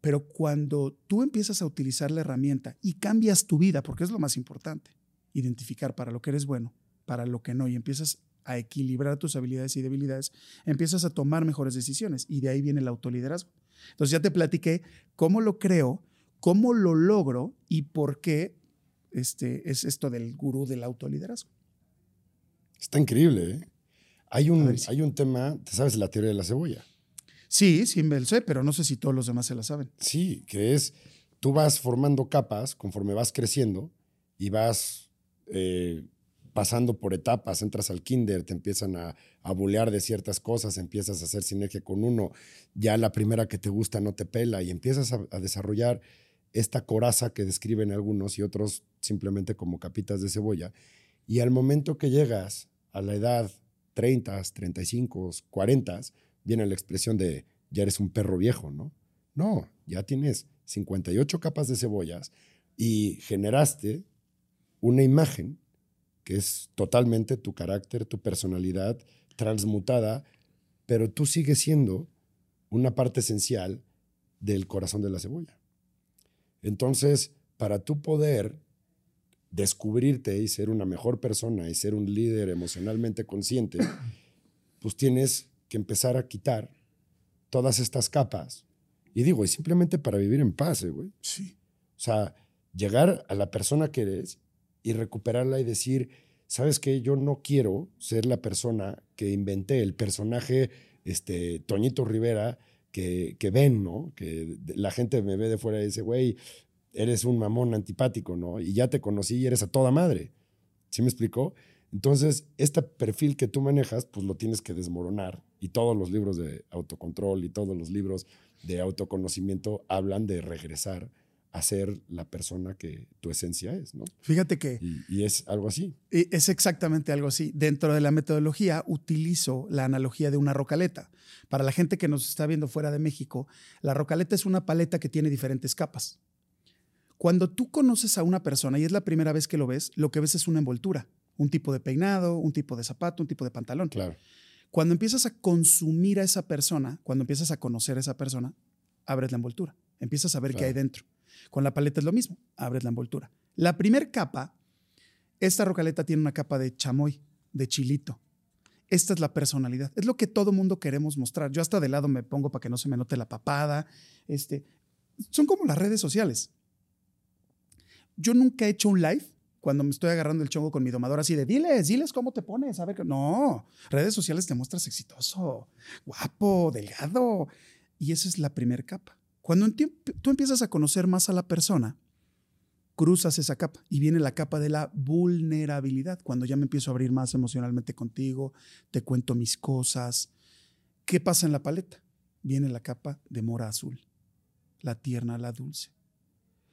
Pero cuando tú empiezas a utilizar la herramienta y cambias tu vida, porque es lo más importante, identificar para lo que eres bueno, para lo que no, y empiezas a equilibrar tus habilidades y debilidades, empiezas a tomar mejores decisiones y de ahí viene el autoliderazgo. Entonces ya te platiqué cómo lo creo, cómo lo logro y por qué este, es esto del gurú del autoliderazgo. Está increíble, ¿eh? Hay un, hay un tema, ¿te sabes la teoría de la cebolla? Sí, sí me lo sé, pero no sé si todos los demás se la saben. Sí, que es, tú vas formando capas conforme vas creciendo y vas eh, pasando por etapas, entras al kinder, te empiezan a, a bulear de ciertas cosas, empiezas a hacer sinergia con uno, ya la primera que te gusta no te pela y empiezas a, a desarrollar esta coraza que describen algunos y otros simplemente como capitas de cebolla. Y al momento que llegas a la edad 30, 35, 40, viene la expresión de ya eres un perro viejo, ¿no? No, ya tienes 58 capas de cebollas y generaste una imagen que es totalmente tu carácter, tu personalidad transmutada, pero tú sigues siendo una parte esencial del corazón de la cebolla. Entonces, para tú poder descubrirte y ser una mejor persona y ser un líder emocionalmente consciente, pues tienes que empezar a quitar todas estas capas. Y digo, y simplemente para vivir en paz, eh, güey. Sí. O sea, llegar a la persona que eres y recuperarla y decir, ¿sabes qué? Yo no quiero ser la persona que inventé, el personaje este, Toñito Rivera que, que ven, ¿no? Que la gente me ve de fuera y dice, güey, eres un mamón antipático, ¿no? Y ya te conocí y eres a toda madre. ¿Sí me explicó? Entonces, este perfil que tú manejas, pues lo tienes que desmoronar. Y todos los libros de autocontrol y todos los libros de autoconocimiento hablan de regresar a ser la persona que tu esencia es, ¿no? Fíjate que Y, y es algo así. eh, es exactamente algo así. Dentro de la metodología utilizo la analogía de una rocaleta. Para la gente que nos está viendo fuera de México, la rocaleta es una paleta que tiene diferentes capas. Cuando tú conoces a una persona y es la primera vez que lo ves, lo que ves es una envoltura, un tipo de peinado, un tipo de zapato, un tipo de pantalón. Claro. Cuando empiezas a consumir a esa persona, cuando empiezas a conocer a esa persona, abres la envoltura, empiezas a ver qué hay dentro. Con la paleta es lo mismo, abres la envoltura. La primer capa, esta rocaleta tiene una capa de chamoy, de chilito. Esta es la personalidad. Es lo que todo mundo queremos mostrar. Yo hasta de lado me pongo para que no se me note la papada. Este, son como las redes sociales. Yo nunca he hecho un live cuando me estoy agarrando el chongo con mi domador así de diles, diles cómo te pones, a ver qué-". No, redes sociales te muestras exitoso, guapo, delgado. Y esa es la primera capa. Cuando tú empiezas a conocer más a la persona, cruzas esa capa y viene la capa de la vulnerabilidad. Cuando ya me empiezo a abrir más emocionalmente contigo, te cuento mis cosas. ¿Qué pasa en la paleta? Viene la capa de mora azul, la tierna, la dulce,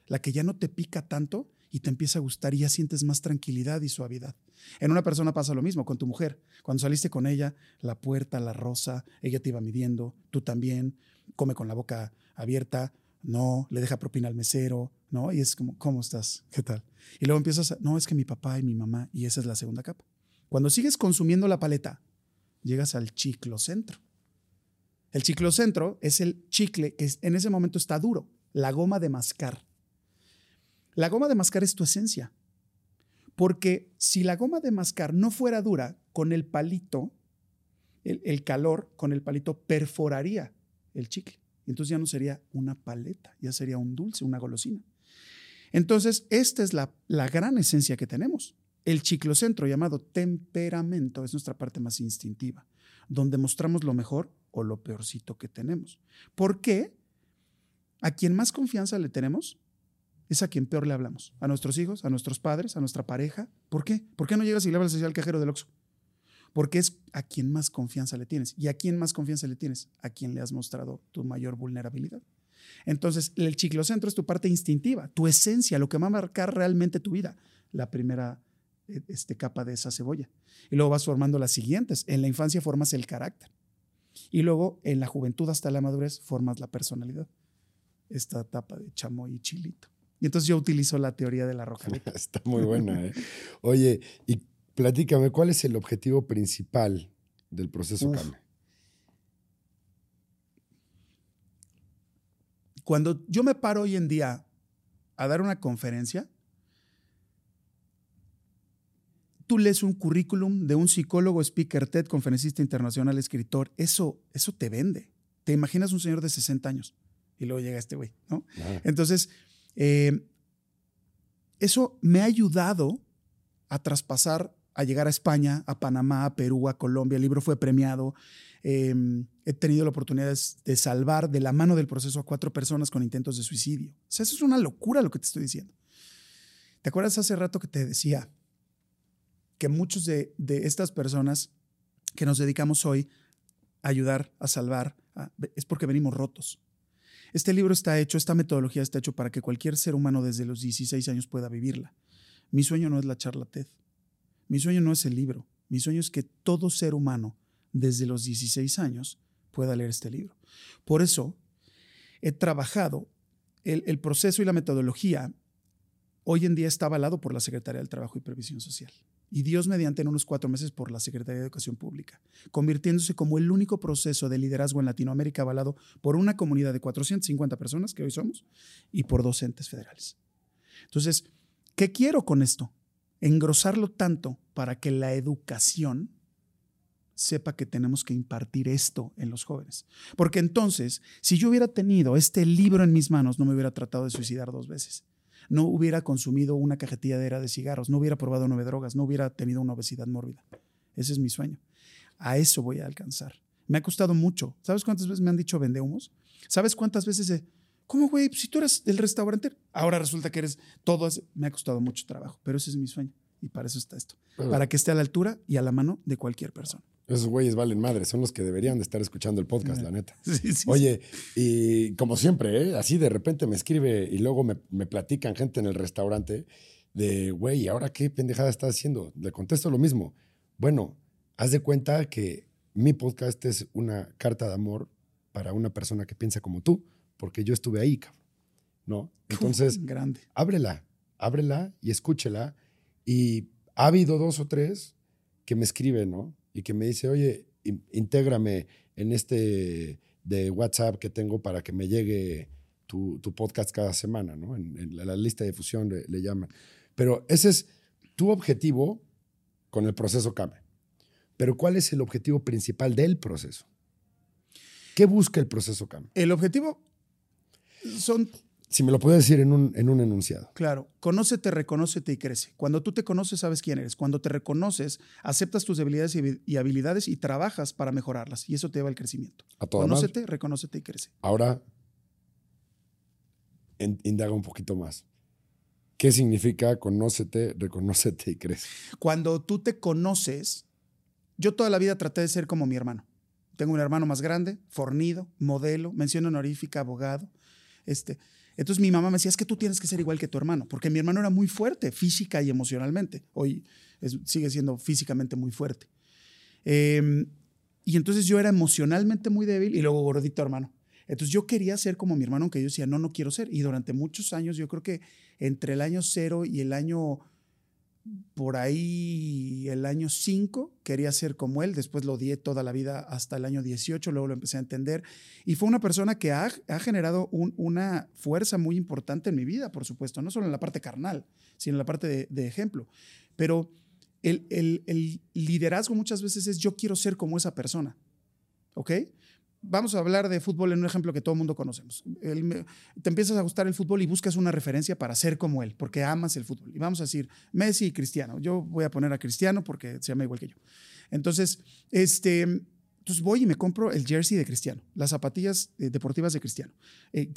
la que ya no te pica tanto y te empieza a gustar y ya sientes más tranquilidad y suavidad. En una persona pasa lo mismo con tu mujer. Cuando saliste con ella, la puerta, la rosa, ella te iba midiendo, tú también, come con la boca abierta, no, le deja propina al mesero, ¿no? Y es como, ¿cómo estás? ¿Qué tal? Y luego empiezas a, no, es que mi papá y mi mamá, y esa es la segunda capa. Cuando sigues consumiendo la paleta, llegas al chiclocentro. El chiclocentro es el chicle que en ese momento está duro, la goma de mascar. La goma de mascar es tu esencia. Porque si la goma de mascar no fuera dura, con el palito, el calor con el palito perforaría el chicle. Entonces ya no sería una paleta, ya sería un dulce, una golosina. Entonces, esta es la, la gran esencia que tenemos. El chiclocentro llamado temperamento es nuestra parte más instintiva, donde mostramos lo mejor o lo peorcito que tenemos. ¿Por qué? A quien más confianza le tenemos es a quien peor le hablamos. A nuestros hijos, a nuestros padres, a nuestra pareja. ¿Por qué? ¿Por qué no llegas y le hablas al cajero del Oxxo? Porque es a quien más confianza le tienes. ¿Y a quién más confianza le tienes? A quien le has mostrado tu mayor vulnerabilidad. Entonces, el ciclocentro es tu parte instintiva, tu esencia, lo que va a marcar realmente tu vida. La primera eh, este, capa de esa cebolla. Y luego vas formando las siguientes. En la infancia formas el carácter. Y luego en la juventud hasta la madurez formas la personalidad. Esta etapa de chamoy y chilito. Y entonces yo utilizo la teoría de la roca. Está muy buena. ¿eh? Oye, y platícame, ¿cuál es el objetivo principal del proceso CAME? Cuando yo me paro hoy en día a dar una conferencia, tú lees un currículum de un psicólogo, speaker TED, conferencista internacional, escritor, eso, eso te vende. Te imaginas un señor de 60 años y luego llega este güey, ¿no? Entonces, eh, eso me ha ayudado a traspasar, a llegar a España, a Panamá, a Perú, a Colombia. El libro fue premiado. Em, he tenido la oportunidad de salvar de la mano del proceso a cuatro personas con intentos de suicidio. O sea, eso es una locura lo que te estoy diciendo. ¿Te acuerdas hace rato que te decía que muchos de, estas personas que nos dedicamos hoy a ayudar, a salvar, es porque venimos rotos. Este libro está hecho, esta metodología está hecho para que cualquier ser humano desde los 16 años pueda vivirla. Mi sueño no es la charla TED. Mi sueño no es el libro. Mi sueño es que todo ser humano desde los 16 años pueda leer este libro. Por eso he trabajado el, proceso y la metodología. Hoy en día está avalado por la Secretaría del Trabajo y Previsión Social y Dios mediante en unos cuatro meses por la Secretaría de Educación Pública, convirtiéndose como el único proceso de liderazgo en Latinoamérica avalado por una comunidad de 450 personas, que hoy somos, y por docentes federales. Entonces, ¿qué quiero con esto? Engrosarlo tanto para que la educación sepa que tenemos que impartir esto en los jóvenes. Porque entonces, si yo hubiera tenido este libro en mis manos, no me hubiera tratado de suicidar dos veces no hubiera consumido una cajetilladera de cigarros, no hubiera probado nueve drogas, no hubiera tenido una obesidad mórbida. Ese es mi sueño. A eso voy a alcanzar. Me ha costado mucho. ¿Sabes cuántas veces me han dicho vende humos? ¿Sabes cuántas veces ¿Cómo, güey? Si tú eres el restaurante, ahora resulta que eres todo. Me ha costado mucho trabajo, pero ese es mi sueño. Y para eso está esto. para que esté a la altura y a la mano de cualquier persona. Esos güeyes valen madre, son los que deberían de estar escuchando el podcast, la neta. Oye, y como siempre, ¿eh? así de repente me escribe y luego me, me platican gente en el restaurante de, güey, ¿ahora qué pendejada estás haciendo? Le contesto lo mismo. Bueno, haz de cuenta que mi podcast es una carta de amor para una persona que piensa como tú, porque yo estuve ahí, cabrón. ¿No? Entonces, Grande. ábrela, ábrela y escúchela. Y ha habido dos o tres que me escriben, ¿no? y que me dice, oye, intégrame en este de WhatsApp que tengo para que me llegue tu, podcast cada semana, ¿no? En, la lista de difusión le, llaman. Pero ese es tu objetivo con el proceso CAME. Pero ¿cuál es el objetivo principal del proceso? ¿Qué busca el proceso CAME? El objetivo son si me lo puedes decir en un, en un enunciado. Claro, conócete, reconócete y crece. Cuando tú te conoces, sabes quién eres. Cuando te reconoces, aceptas tus debilidades y, habilidades y trabajas para mejorarlas. Y eso te lleva al crecimiento. A conócete, reconócete y crece. Ahora, indaga un poquito más. ¿Qué significa conócete, reconócete y crece? Cuando tú te conoces, yo toda la vida traté de ser como mi hermano. Tengo un hermano más grande, fornido, modelo, mención honorífica, abogado. Este, entonces mi mamá me decía, es que tú tienes que ser igual que tu hermano, porque mi hermano era muy fuerte física y emocionalmente. Hoy sigue siendo físicamente muy fuerte. Em, y entonces yo era emocionalmente muy débil y luego gordito hermano. Entonces yo quería ser como mi hermano, aunque yo decía, no, no quiero ser. Y durante muchos años, yo creo que entre el año cero y el año por ahí el año 5 quería ser como él, después lo odié toda la vida hasta el año 18, luego lo empecé a entender y fue una persona que ha, generado una fuerza muy importante en mi vida, por supuesto, no solo en la parte carnal, sino en la parte de, de ejemplo. Pero el, el, el, liderazgo muchas veces es yo quiero ser como esa persona, ¿ok? Vamos a hablar de fútbol en un ejemplo que todo el mundo conocemos. te empiezas a gustar el fútbol y buscas una referencia para ser como él, porque amas el fútbol. Y vamos a decir Messi y Cristiano. Yo voy a poner a Cristiano porque se llama igual que yo. Entonces, este, entonces voy y me compro el jersey de Cristiano, las zapatillas eh, deportivas de Cristiano. Eh,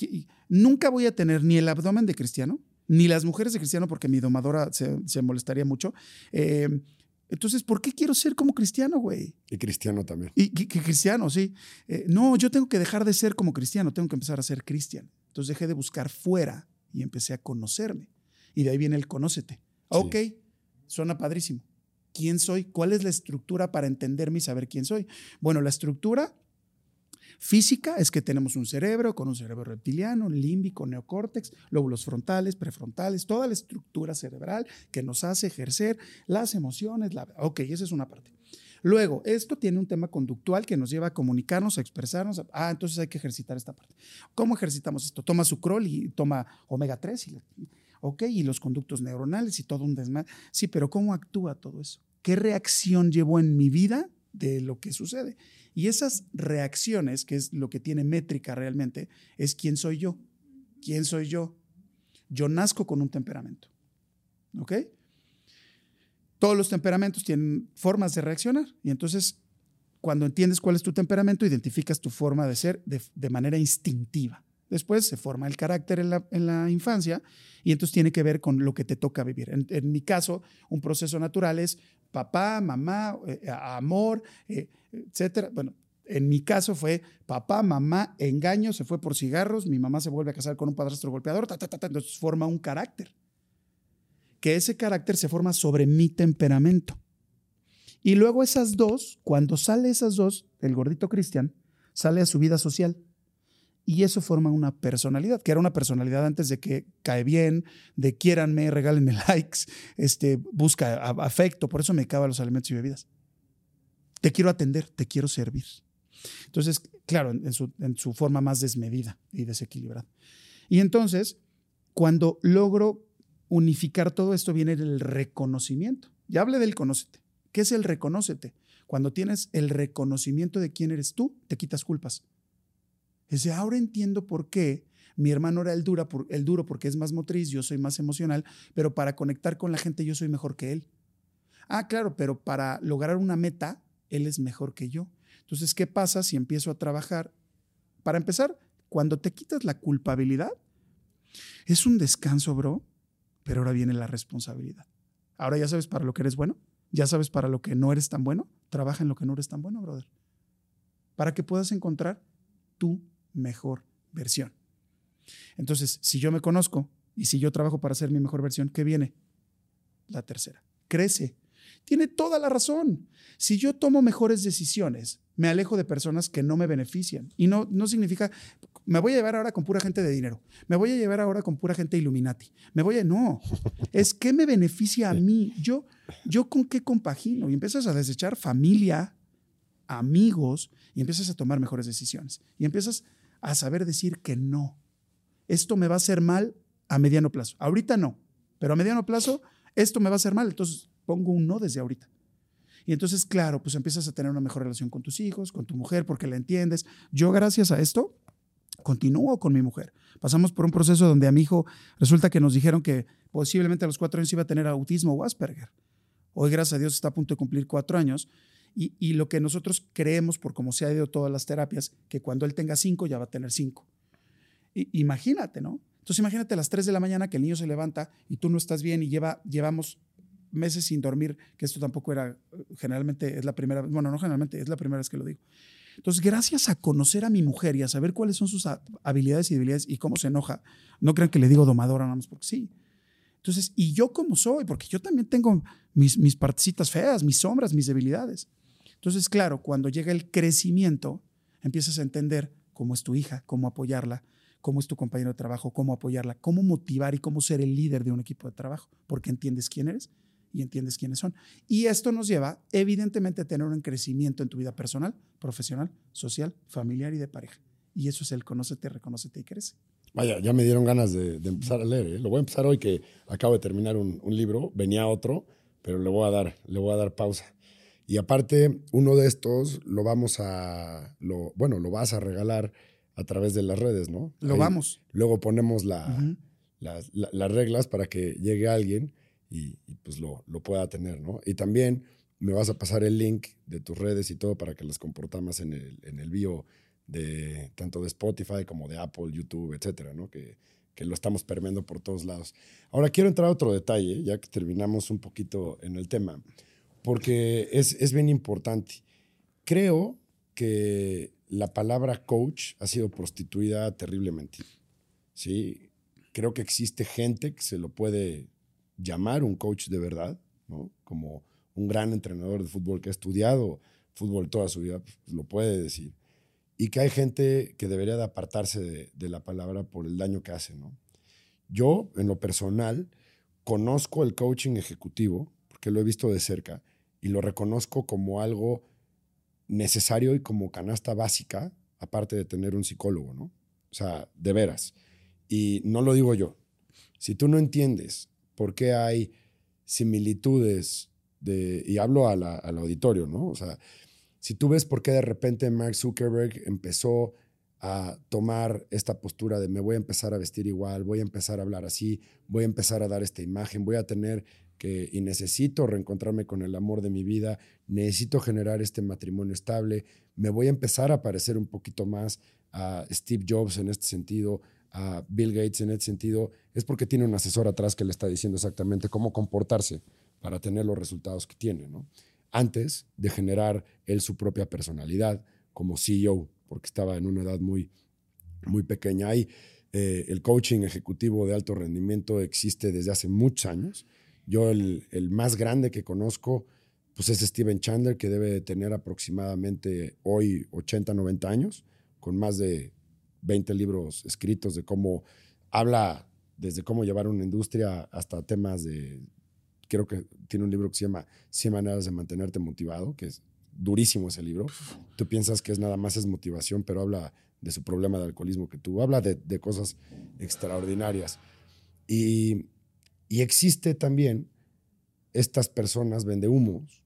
nunca voy a tener ni el abdomen de Cristiano, ni las mujeres de Cristiano, porque mi domadora se, molestaría mucho. Eh, entonces, ¿por qué quiero ser como cristiano, güey? Y cristiano también. Y, que cristiano, sí. Eh, no, yo tengo que dejar de ser como cristiano, tengo que empezar a ser cristiano. Entonces dejé de buscar fuera y empecé a conocerme. Y de ahí viene el conócete. Ok, suena padrísimo. ¿Quién soy? ¿Cuál es la estructura para entenderme y saber quién soy? Bueno, la estructura física es que tenemos un cerebro con un cerebro reptiliano, límbico, neocórtex, lóbulos frontales, prefrontales, toda la estructura cerebral que nos hace ejercer las emociones. La, ok, esa es una parte. Luego, esto tiene un tema conductual que nos lleva a comunicarnos, a expresarnos. ah, entonces hay que ejercitar esta parte. ¿Cómo ejercitamos esto? Toma sucrol y toma omega 3 y, ok, y los conductos neuronales y todo un desmadre. Sí, pero ¿cómo actúa todo eso? ¿Qué reacción llevó en mi vida de lo que sucede? Y esas reacciones, que es lo que tiene métrica realmente, es quién soy yo. ¿Quién soy yo? Yo nazco con un temperamento. ¿Ok? Todos los temperamentos tienen formas de reaccionar y entonces cuando entiendes cuál es tu temperamento, identificas tu forma de ser de, manera instintiva. Después se forma el carácter en la, infancia y entonces tiene que ver con lo que te toca vivir. En, mi caso, un proceso natural es papá, mamá, eh, amor, eh, etcétera. Bueno, en mi caso fue papá, mamá, engaño, se fue por cigarros, mi mamá se vuelve a casar con un padrastro golpeador, entonces forma un carácter que ese carácter se forma sobre mi temperamento. Y luego esas dos, cuando sale esas dos, el gordito Cristian sale a su vida social. Y eso forma una personalidad, que era una personalidad antes de que cae bien, de quiéranme, regálenme likes, este, busca afecto, por eso me cago los alimentos y bebidas. Te quiero atender, te quiero servir. Entonces, claro, en su, en su forma más desmedida y desequilibrada. Y entonces, cuando logro unificar todo esto viene del reconocimiento. Ya hablé del conócete. ¿Qué es el reconócete? Cuando tienes el reconocimiento de quién eres tú, te quitas culpas. Es ahora entiendo por qué mi hermano era el, dura el duro porque es más motriz, yo soy más emocional, pero para conectar con la gente yo soy mejor que él. Ah, claro, pero para lograr una meta, él es mejor que yo. Entonces, ¿qué pasa si empiezo a trabajar? Para empezar, cuando te quitas la culpabilidad, es un descanso, bro, pero ahora viene la responsabilidad. Ahora ya sabes para lo que eres bueno, ya sabes para lo que no eres tan bueno, trabaja en lo que no eres tan bueno, brother. Para que puedas encontrar tu mejor versión. Entonces, si yo me conozco y si yo trabajo para ser mi mejor versión, ¿qué viene? La tercera. Crece. Tiene toda la razón. Si yo tomo mejores decisiones, me alejo de personas que no me benefician. Y no, no significa, me voy a llevar ahora con pura gente de dinero, me voy a llevar ahora con pura gente Illuminati, me voy a, no, es que me beneficia a mí, yo, yo con qué compagino y empiezas a desechar familia, amigos y empiezas a tomar mejores decisiones y empiezas a saber decir que no. Esto me va a hacer mal a mediano plazo. Ahorita no, pero a mediano plazo esto me va a hacer mal, entonces pongo un no desde ahorita. Y entonces, claro, pues empiezas a tener una mejor relación con tus hijos, con tu mujer, porque la entiendes. Yo, gracias a esto, continúo con mi mujer. Pasamos por un proceso donde a mi hijo resulta que nos dijeron que posiblemente a los cuatro años iba a tener autismo o Asperger. Hoy, gracias a Dios, está a punto de cumplir cuatro años. Y, lo que nosotros creemos, por cómo se ha ido todas las terapias, que cuando él tenga cinco ya va a tener cinco. imagínate, ¿no? Entonces imagínate a las tres de la mañana que el niño se levanta y tú no estás bien y lleva, llevamos meses sin dormir, que esto tampoco era, generalmente es la primera, bueno, no generalmente, es la primera vez que lo digo. Entonces, gracias a conocer a mi mujer y a saber cuáles son sus habilidades y debilidades y cómo se enoja, no crean que le digo domadora nada más porque sí. Entonces, y yo como soy, porque yo también tengo mis, mis partecitas feas, mis sombras, mis debilidades. Entonces, claro, cuando llega el crecimiento, empiezas a entender cómo es tu hija, cómo apoyarla, cómo es tu compañero de trabajo, cómo apoyarla, cómo motivar y cómo ser el líder de un equipo de trabajo, porque entiendes quién eres y entiendes quiénes son. Y esto nos lleva, evidentemente, a tener un crecimiento en tu vida personal, profesional, social, familiar y de pareja. Y eso es el conócete, reconócete y crece. Vaya, ya me dieron ganas de, empezar a leer. ¿eh? Lo voy a empezar hoy que acabo de terminar un, libro, venía otro, pero le voy a dar, le voy a dar pausa. Y aparte, uno de estos lo vamos a, lo, bueno, lo vas a regalar a través de las redes, ¿no? Lo vamos. Luego ponemos la, las reglas para que llegue alguien y, pues lo, lo, pueda tener, ¿no? Y también me vas a pasar el link de tus redes y todo para que las comportamos en el, en el bio de tanto de Spotify como de Apple, YouTube, etcétera, ¿no? Que, que lo estamos permeando por todos lados. Ahora quiero entrar a otro detalle, ya que terminamos un poquito en el tema, porque es, es bien importante. Creo que la palabra coach ha sido prostituida terriblemente. ¿sí? Creo que existe gente que se lo puede llamar un coach de verdad, ¿no? Como un gran entrenador de fútbol que ha estudiado fútbol toda su vida, pues, lo puede decir. Y que hay gente que debería de apartarse de, de la palabra por el daño que hace, ¿no? Yo, en lo personal, conozco el coaching ejecutivo, porque lo he visto de cerca, y lo reconozco como algo necesario y como canasta básica, aparte de tener un psicólogo, ¿no? O sea, de veras. Y no lo digo yo. Si tú no entiendes por qué hay similitudes de, y hablo al auditorio, ¿no? O sea, si tú ves por qué de repente Mark Zuckerberg empezó a tomar esta postura de me voy a empezar a vestir igual, voy a empezar a hablar así, voy a empezar a dar esta imagen, voy a tener y necesito reencontrarme con el amor de mi vida, necesito generar este matrimonio estable, me voy a empezar a parecer un poquito más a Steve Jobs en este sentido, a Bill Gates en este sentido, es porque tiene un asesor atrás que le está diciendo exactamente cómo comportarse para tener los resultados que tiene, ¿no? Antes de generar él su propia personalidad como CEO porque estaba en una edad muy, muy pequeña. Ahí eh, el coaching ejecutivo de alto rendimiento existe desde hace muchos años. Yo el, el, más grande que conozco pues es Steven Chandler, que debe de tener aproximadamente hoy 80, 90 años, con más de 20 libros escritos de cómo habla desde cómo llevar una industria hasta temas de, creo que tiene un libro que se llama 100 maneras de mantenerte motivado, que es durísimo ese libro. Tú piensas que es nada más es motivación, pero habla de su problema de alcoholismo que tuvo, habla de, de cosas extraordinarias. Y, y, existe también estas personas vende humos,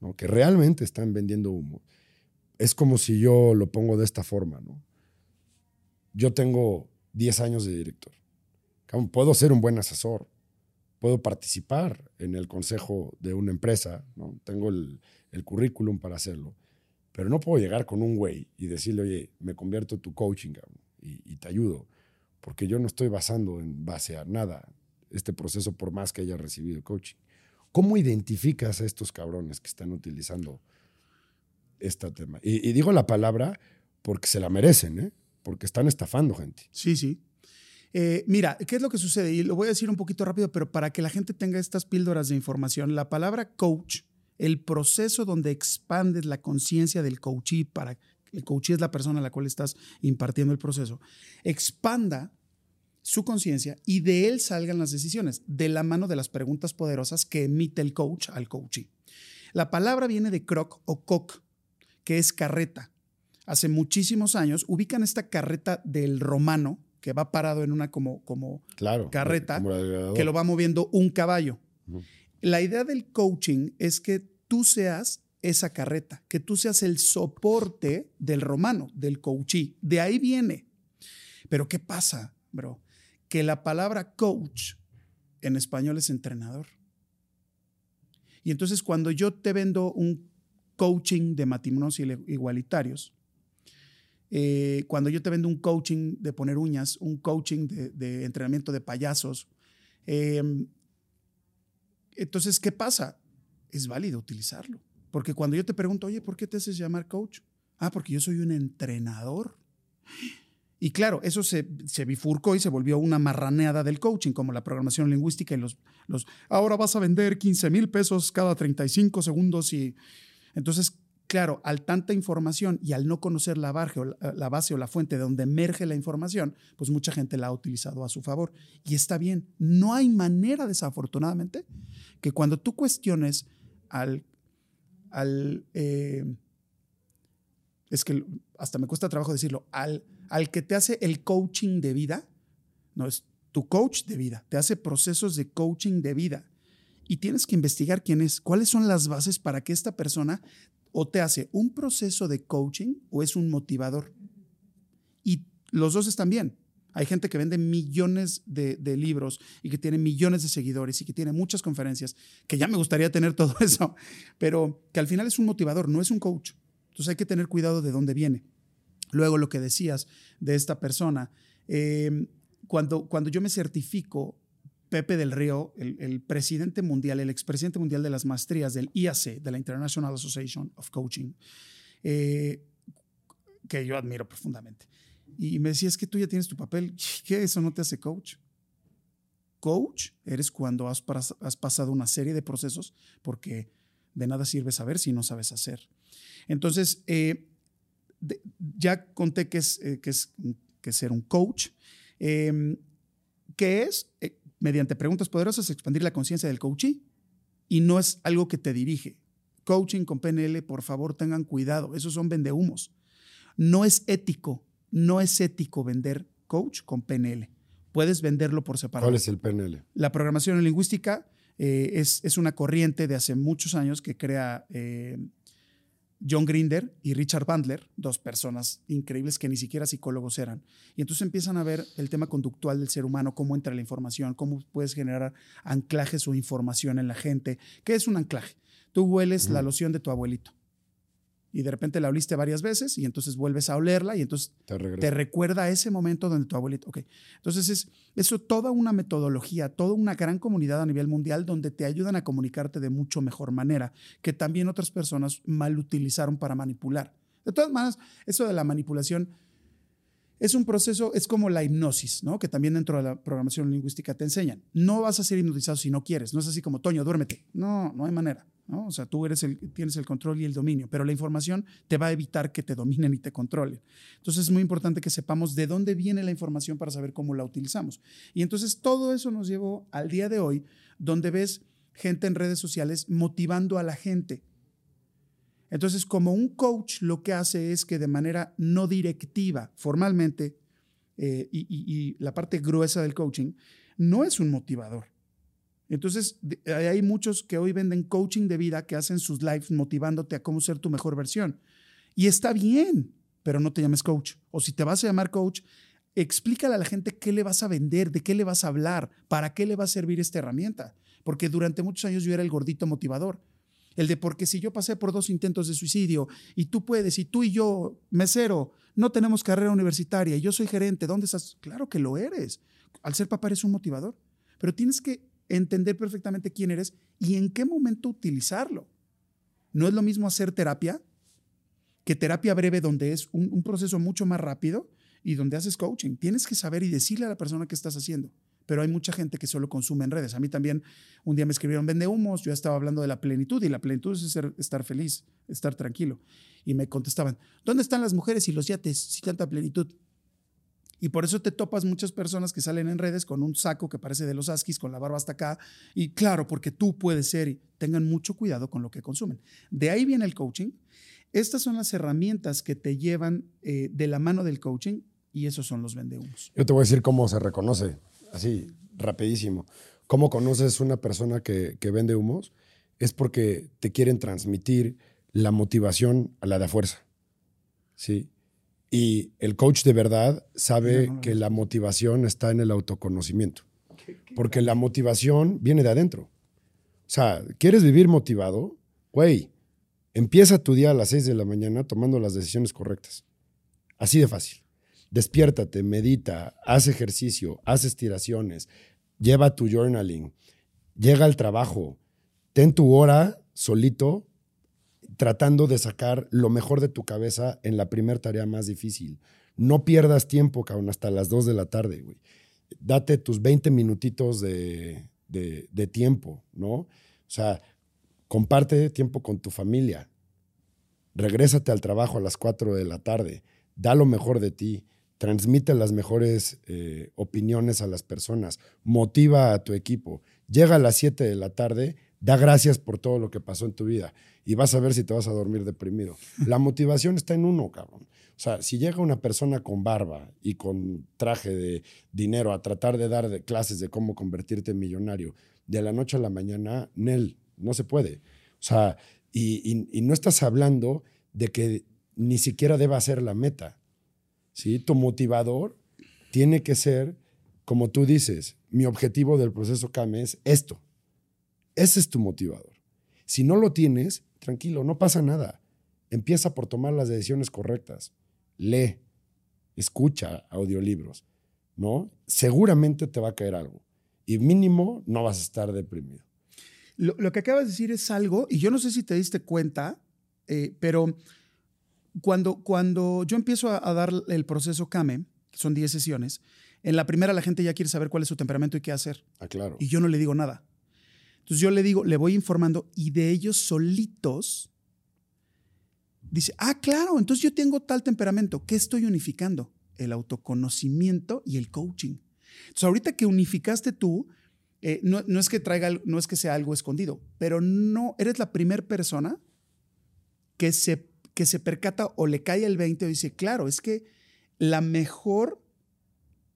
¿no? que realmente están vendiendo humo. Es como si yo lo pongo de esta forma. ¿no? Yo tengo 10 años de director. Puedo ser un buen asesor, puedo participar en el consejo de una empresa, ¿no? tengo el, currículum para hacerlo. Pero no puedo llegar con un güey y decirle, oye, me convierto tu coaching y, y, te ayudo, porque yo no estoy basando en base a nada este proceso por más que haya recibido coaching. ¿Cómo identificas a estos cabrones que están utilizando este tema? Y, digo la palabra porque se la merecen, ¿eh? porque están estafando gente. Sí, sí. Eh, mira, ¿qué es lo que sucede? Y lo voy a decir un poquito rápido, pero para que la gente tenga estas píldoras de información, la palabra coach el proceso donde expandes la conciencia del coachee para el coachee es la persona a la cual estás impartiendo el proceso, expanda su conciencia y de él salgan las decisiones, de la mano de las preguntas poderosas que emite el coach al coachee. La palabra viene de croc o coc, que es carreta. Hace muchísimos años ubican esta carreta del romano que va parado en una como, como carreta que lo va moviendo un caballo. La idea del coaching es que tú seas esa carreta, que tú seas el soporte del romano, del coachí. De ahí viene. Pero ¿qué pasa, bro? Que la palabra coach en español es entrenador. Y entonces cuando yo te vendo un coaching de matrimonios igualitarios, eh, cuando yo te vendo un coaching de poner uñas, un coaching de, entrenamiento de payasos, eh, entonces, ¿qué pasa? Es válido utilizarlo. Porque cuando yo te pregunto, oye, ¿por qué te haces llamar coach? Ah, porque yo soy un entrenador. Y claro, eso se, se, bifurcó y se volvió una marraneada del coaching, como la programación lingüística y los, los ahora vas a vender 15 mil pesos cada 35 segundos. Y entonces, claro, al tanta información y al no conocer la base, o la, la base o la fuente de donde emerge la información, pues mucha gente la ha utilizado a su favor. Y está bien. No hay manera, desafortunadamente, que cuando tú cuestiones al... al eh, es que hasta me cuesta trabajo decirlo, al, al que te hace el coaching de vida, no es tu coach de vida, te hace procesos de coaching de vida. Y tienes que investigar quién es, cuáles son las bases para que esta persona o te hace un proceso de coaching o es un motivador. Y los dos están bien. Hay gente que vende millones de, libros y que tiene millones de seguidores y que tiene muchas conferencias, que ya me gustaría tener todo eso, pero que al final es un motivador, no es un coach. Entonces hay que tener cuidado de dónde viene. Luego lo que decías de esta persona, em, cuando, cuando yo me certifico, Pepe del Río, el, presidente mundial, el expresidente mundial de las maestrías del IAC, de la International Association of Coaching, eh, que yo admiro profundamente y me decía, es que tú ya tienes tu papel. ¿Qué? Eso no te hace coach. Coach eres cuando has, has pasado una serie de procesos porque de nada sirve saber si no sabes hacer. Entonces, eh, ya conté que es, eh, que es que ser un coach, em, que es, eh, mediante preguntas poderosas, expandir la conciencia del coachee y no es algo que te dirige. Coaching con PNL, por favor, tengan cuidado. Esos son vendehumos. No es ético, no es ético vender coach con PNL. Puedes venderlo por separado. ¿Cuál es el PNL? La programación lingüística eh, es, es, una corriente de hace muchos años que crea John Grinder y Richard Bandler, dos personas increíbles que ni siquiera psicólogos eran. Y entonces empiezan a ver el tema conductual del ser humano, cómo entra la información, cómo puedes generar anclajes o información en la gente. ¿Qué es un anclaje? Tú hueles la loción de tu abuelito y de repente la oliste varias veces y entonces vuelves a olerla y entonces te, recuerda a ese momento donde tu abuelito, ok. Entonces es eso toda una metodología, toda una gran comunidad a nivel mundial donde te ayudan a comunicarte de mucho mejor manera que también otras personas mal utilizaron para manipular. De todas maneras, eso de la manipulación es un proceso, es como la hipnosis, ¿no? Que también dentro de la programación lingüística te enseñan. No vas a ser hipnotizado si no quieres. No es así como, Toño, duérmete. No, no hay manera. ¿No? O sea, tú eres el, tienes el control y el dominio, pero la información te va a evitar que te dominen y te controlen. Entonces es muy importante que sepamos de dónde viene la información para saber cómo la utilizamos. Y entonces todo eso nos llevó al día de hoy, donde ves gente en redes sociales motivando a la gente entonces, como un coach lo que hace es que de manera no directiva, formalmente, eh, y, la parte gruesa del coaching, no es un motivador. Entonces, hay muchos que hoy venden coaching de vida que hacen sus lives motivándote a cómo ser tu mejor versión. Y está bien, pero no te llames coach. O si te vas a llamar coach, explícale a la gente qué le vas a vender, de qué le vas a hablar, para qué le va a servir esta herramienta. Porque durante muchos años yo era el gordito motivador. El de porque si yo pasé por dos intentos de suicidio y tú puedes, y tú y yo, mesero, no tenemos carrera universitaria y yo soy gerente, ¿dónde estás? Claro que lo eres. Al ser papá eres un motivador, pero tienes que entender perfectamente quién eres y en qué momento utilizarlo. No es lo mismo hacer terapia que terapia breve donde es un, proceso mucho más rápido y donde haces coaching. Tienes que saber y decirle a la persona qué estás haciendo pero hay mucha gente que solo consume en redes. A mí también un día me escribieron, vende humos, yo estaba hablando de la plenitud y la plenitud es estar feliz, estar tranquilo. Y me contestaban, ¿dónde están las mujeres y los yates si tanta plenitud? Y por eso te topas muchas personas que salen en redes con un saco que parece de los askis, con la barba hasta acá. Y claro, porque tú puedes ser y tengan mucho cuidado con lo que consumen. De ahí viene el coaching. Estas son las herramientas que te llevan eh, de la mano del coaching y esos son los vendehumos. Yo te voy a decir cómo se reconoce así, rapidísimo. ¿Cómo conoces una persona que, vende humos? Es porque te quieren transmitir la motivación a la de fuerza. ¿Sí? Y el coach de verdad sabe que la motivación está en el autoconocimiento. Porque la motivación viene de adentro. O sea, ¿quieres vivir motivado? Güey, empieza tu día a las 6 de la mañana tomando las decisiones correctas. Así de fácil despiértate, medita, haz ejercicio, haz estiraciones, lleva tu journaling, llega al trabajo, ten tu hora solito tratando de sacar lo mejor de tu cabeza en la primera tarea más difícil. No pierdas tiempo, cabrón, hasta las 2 de la tarde, güey. Date tus 20 minutitos de, de tiempo, ¿no? O sea, comparte tiempo con tu familia. Regrésate al trabajo a las 4 de la tarde. Da lo mejor de ti transmite las mejores eh, opiniones a las personas, motiva a tu equipo. Llega a las 7 de la tarde, da gracias por todo lo que pasó en tu vida y vas a ver si te vas a dormir deprimido. La motivación está en uno, cabrón. O sea, si llega una persona con barba y con traje de dinero a tratar de dar clases de cómo convertirte en millonario de la noche a la mañana, Nel, no se puede. O sea, y, y no estás hablando de que ni siquiera deba ser la meta ¿sí? Tu motivador tiene que ser, como tú dices, mi objetivo del proceso CAME es esto. Ese es tu motivador. Si no lo tienes, tranquilo, no pasa nada. Empieza por tomar las decisiones correctas. Lee, escucha audiolibros, ¿no? Seguramente te va a caer algo. Y mínimo no vas a estar deprimido. Lo, que acabas de decir es algo, y yo no sé si te diste cuenta, eh, pero cuando, cuando yo empiezo a, dar el proceso CAME, son 10 sesiones. En la primera la gente ya quiere saber cuál es su temperamento y qué hacer. Ah, claro. Y yo no le digo nada. Entonces yo le digo, le voy informando y de ellos solitos dice, ah, claro, entonces yo tengo tal temperamento. ¿Qué estoy unificando? El autoconocimiento y el coaching. Entonces ahorita que unificaste tú, eh, no, es que traiga, no es que sea algo escondido, pero no, eres la primera persona que se, que se percata o le cae el 20 o dice, claro, es que la mejor,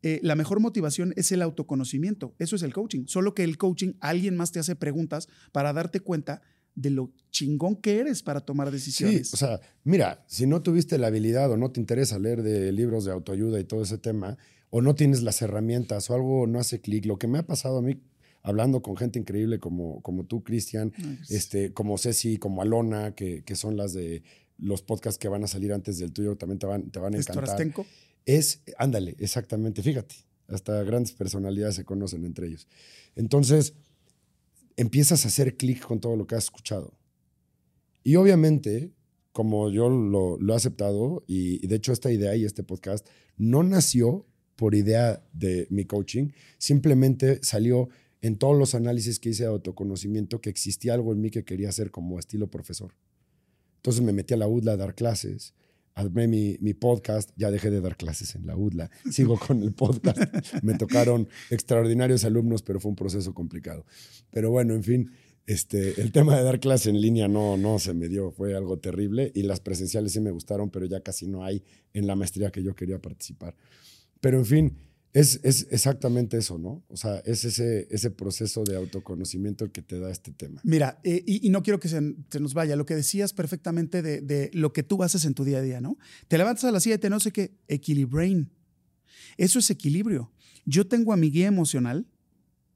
eh, la mejor motivación es el autoconocimiento. Eso es el coaching. Solo que el coaching, alguien más te hace preguntas para darte cuenta de lo chingón que eres para tomar decisiones. Sí, o sea, mira, si no tuviste la habilidad o no te interesa leer de libros de autoayuda y todo ese tema, o no tienes las herramientas o algo no hace clic, lo que me ha pasado a mí hablando con gente increíble como, como tú, Cristian, este, como Ceci, como Alona, que, que, son las de los podcasts que van a salir antes del tuyo, también te van, te van a encantar. Es, ándale, exactamente, fíjate, hasta grandes personalidades se conocen entre ellos. Entonces, empiezas a hacer clic con todo lo que has escuchado. Y obviamente, como yo lo, lo he aceptado, y, y de hecho esta idea y este podcast no nació por idea de mi coaching, simplemente salió en todos los análisis que hice de autoconocimiento que existía algo en mí que quería hacer como estilo profesor. Entonces me metí a la UDLA a dar clases, armé mi, mi, podcast, ya dejé de dar clases en la UDLA, sigo con el podcast. Me tocaron extraordinarios alumnos, pero fue un proceso complicado. Pero bueno, en fin, este, el tema de dar clases en línea no, no se me dio, fue algo terrible y las presenciales sí me gustaron, pero ya casi no hay en la maestría que yo quería participar. Pero en fin, es, es, exactamente eso, ¿no? O sea, es ese, ese proceso de autoconocimiento que te da este tema. Mira, eh, y, no quiero que se, se, nos vaya, lo que decías perfectamente de, de, lo que tú haces en tu día a día, ¿no? Te levantas a las 7, no sé qué, equilibrain. Eso es equilibrio. Yo tengo a mi guía emocional,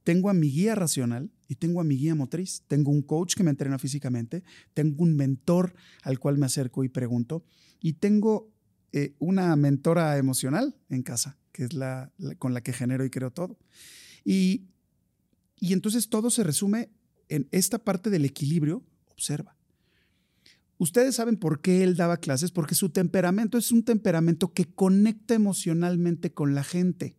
tengo a mi guía racional y tengo a mi guía motriz. Tengo un coach que me entrena físicamente, tengo un mentor al cual me acerco y pregunto, y tengo eh, una mentora emocional en casa que es la, con la que genero y creo todo. Y, y entonces todo se resume en esta parte del equilibrio, observa. Ustedes saben por qué él daba clases, porque su temperamento es un temperamento que conecta emocionalmente con la gente.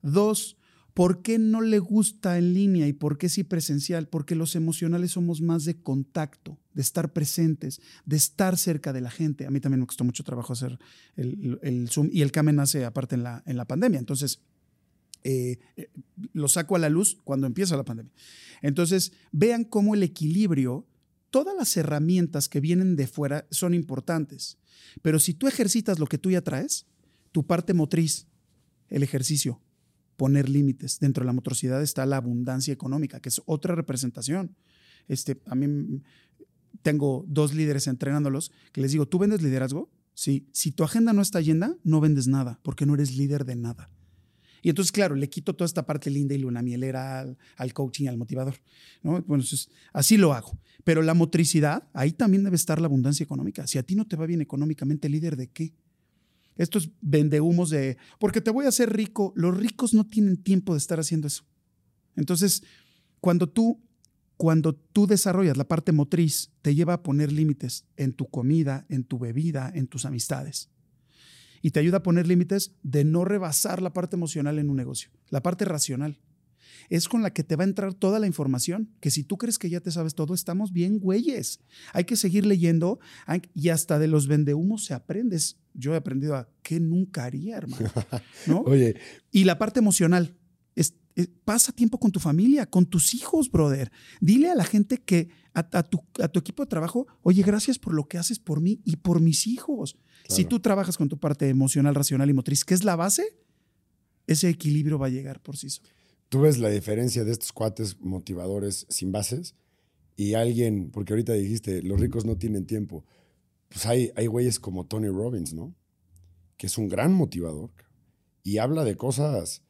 Dos, ¿por qué no le gusta en línea y por qué sí presencial? Porque los emocionales somos más de contacto, de estar presentes, de estar cerca de la gente. A mí también me costó mucho trabajo hacer el, Zoom y el CAME nace aparte en la, en la pandemia. Entonces, eh, lo saco a la luz cuando empieza la pandemia. Entonces, vean cómo el equilibrio, todas las herramientas que vienen de fuera son importantes. Pero si tú ejercitas lo que tú ya traes, tu parte motriz, el ejercicio, poner límites. Dentro de la motricidad está la abundancia económica, que es otra representación. Este, a mí tengo dos líderes entrenándolos que les digo, ¿tú vendes liderazgo? Sí. Si tu agenda no está llena, no vendes nada, porque no eres líder de nada. Y entonces, claro, le quito toda esta parte linda y luna mielera al, al coaching, al motivador. ¿no? Entonces, así lo hago. Pero la motricidad, ahí también debe estar la abundancia económica. Si a ti no te va bien económicamente, líder de qué? Estos vendehumos de, porque te voy a hacer rico, los ricos no tienen tiempo de estar haciendo eso. Entonces, cuando tú, cuando tú desarrollas la parte motriz, te lleva a poner límites en tu comida, en tu bebida, en tus amistades. Y te ayuda a poner límites de no rebasar la parte emocional en un negocio, la parte racional. Es con la que te va a entrar toda la información, que si tú crees que ya te sabes todo, estamos bien güeyes. Hay que seguir leyendo y hasta de los vendehumos se aprendes yo he aprendido a qué nunca haría, hermano. ¿no? Oye. Y la parte emocional. Es, es, pasa tiempo con tu familia, con tus hijos, brother. Dile a la gente que a, a, tu, a, tu, equipo de trabajo, oye, gracias por lo que haces por mí y por mis hijos. Claro. Si tú trabajas con tu parte emocional, racional y motriz, que es la base, ese equilibrio va a llegar por sí solo. Tú ves la diferencia de estos cuates motivadores sin bases y alguien, porque ahorita dijiste, los ricos no tienen tiempo pues hay, hay güeyes como Tony Robbins, ¿no? Que es un gran motivador y habla de cosas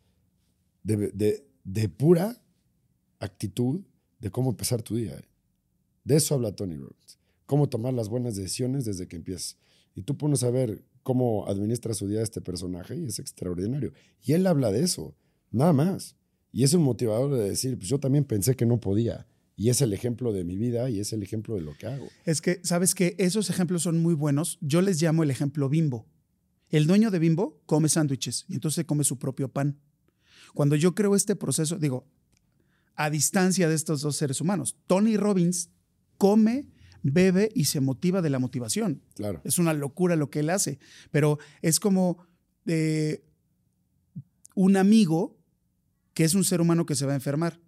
de, de, de pura actitud de cómo empezar tu día. ¿eh? De eso habla Tony Robbins. Cómo tomar las buenas decisiones desde que empiezas. Y tú pones a ver cómo administra su día este personaje y es extraordinario. Y él habla de eso, nada más. Y es un motivador de decir, pues yo también pensé que no podía. Y es el ejemplo de mi vida y es el ejemplo de lo que hago. Es que, ¿sabes que Esos ejemplos son muy buenos. Yo les llamo el ejemplo bimbo. El dueño de Bimbo come sándwiches y entonces come su propio pan. Cuando yo creo este proceso, digo, a distancia de estos dos seres humanos, Tony Robbins come, bebe y se motiva de la motivación. Claro. Es una locura lo que él hace, pero es como eh, un amigo que es un ser humano que se va a enfermar,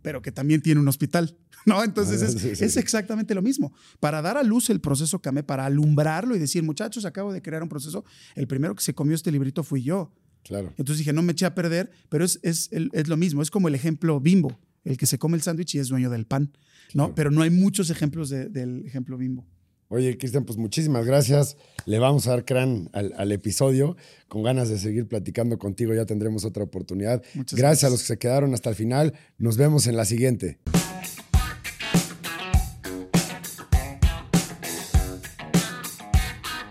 pero que también tiene un hospital, ¿no? Entonces es, Sí, sí. es exactamente lo mismo. Para dar a luz el proceso Kame, para alumbrarlo y decir, muchachos, acabo de crear un proceso, el primero que se comió este librito fui yo. Claro. Entonces dije, no me eché a perder, pero es, es, es lo mismo, es como el ejemplo bimbo, el que se come el sándwich y es dueño del pan, ¿no? Claro. Pero no hay muchos ejemplos de- del ejemplo bimbo. Oye, Cristian, pues muchísimas gracias. Le vamos a dar crán al, al episodio. Con ganas de seguir platicando contigo, ya tendremos otra oportunidad. Muchas gracias a los que se quedaron hasta el final. Nos vemos en la siguiente.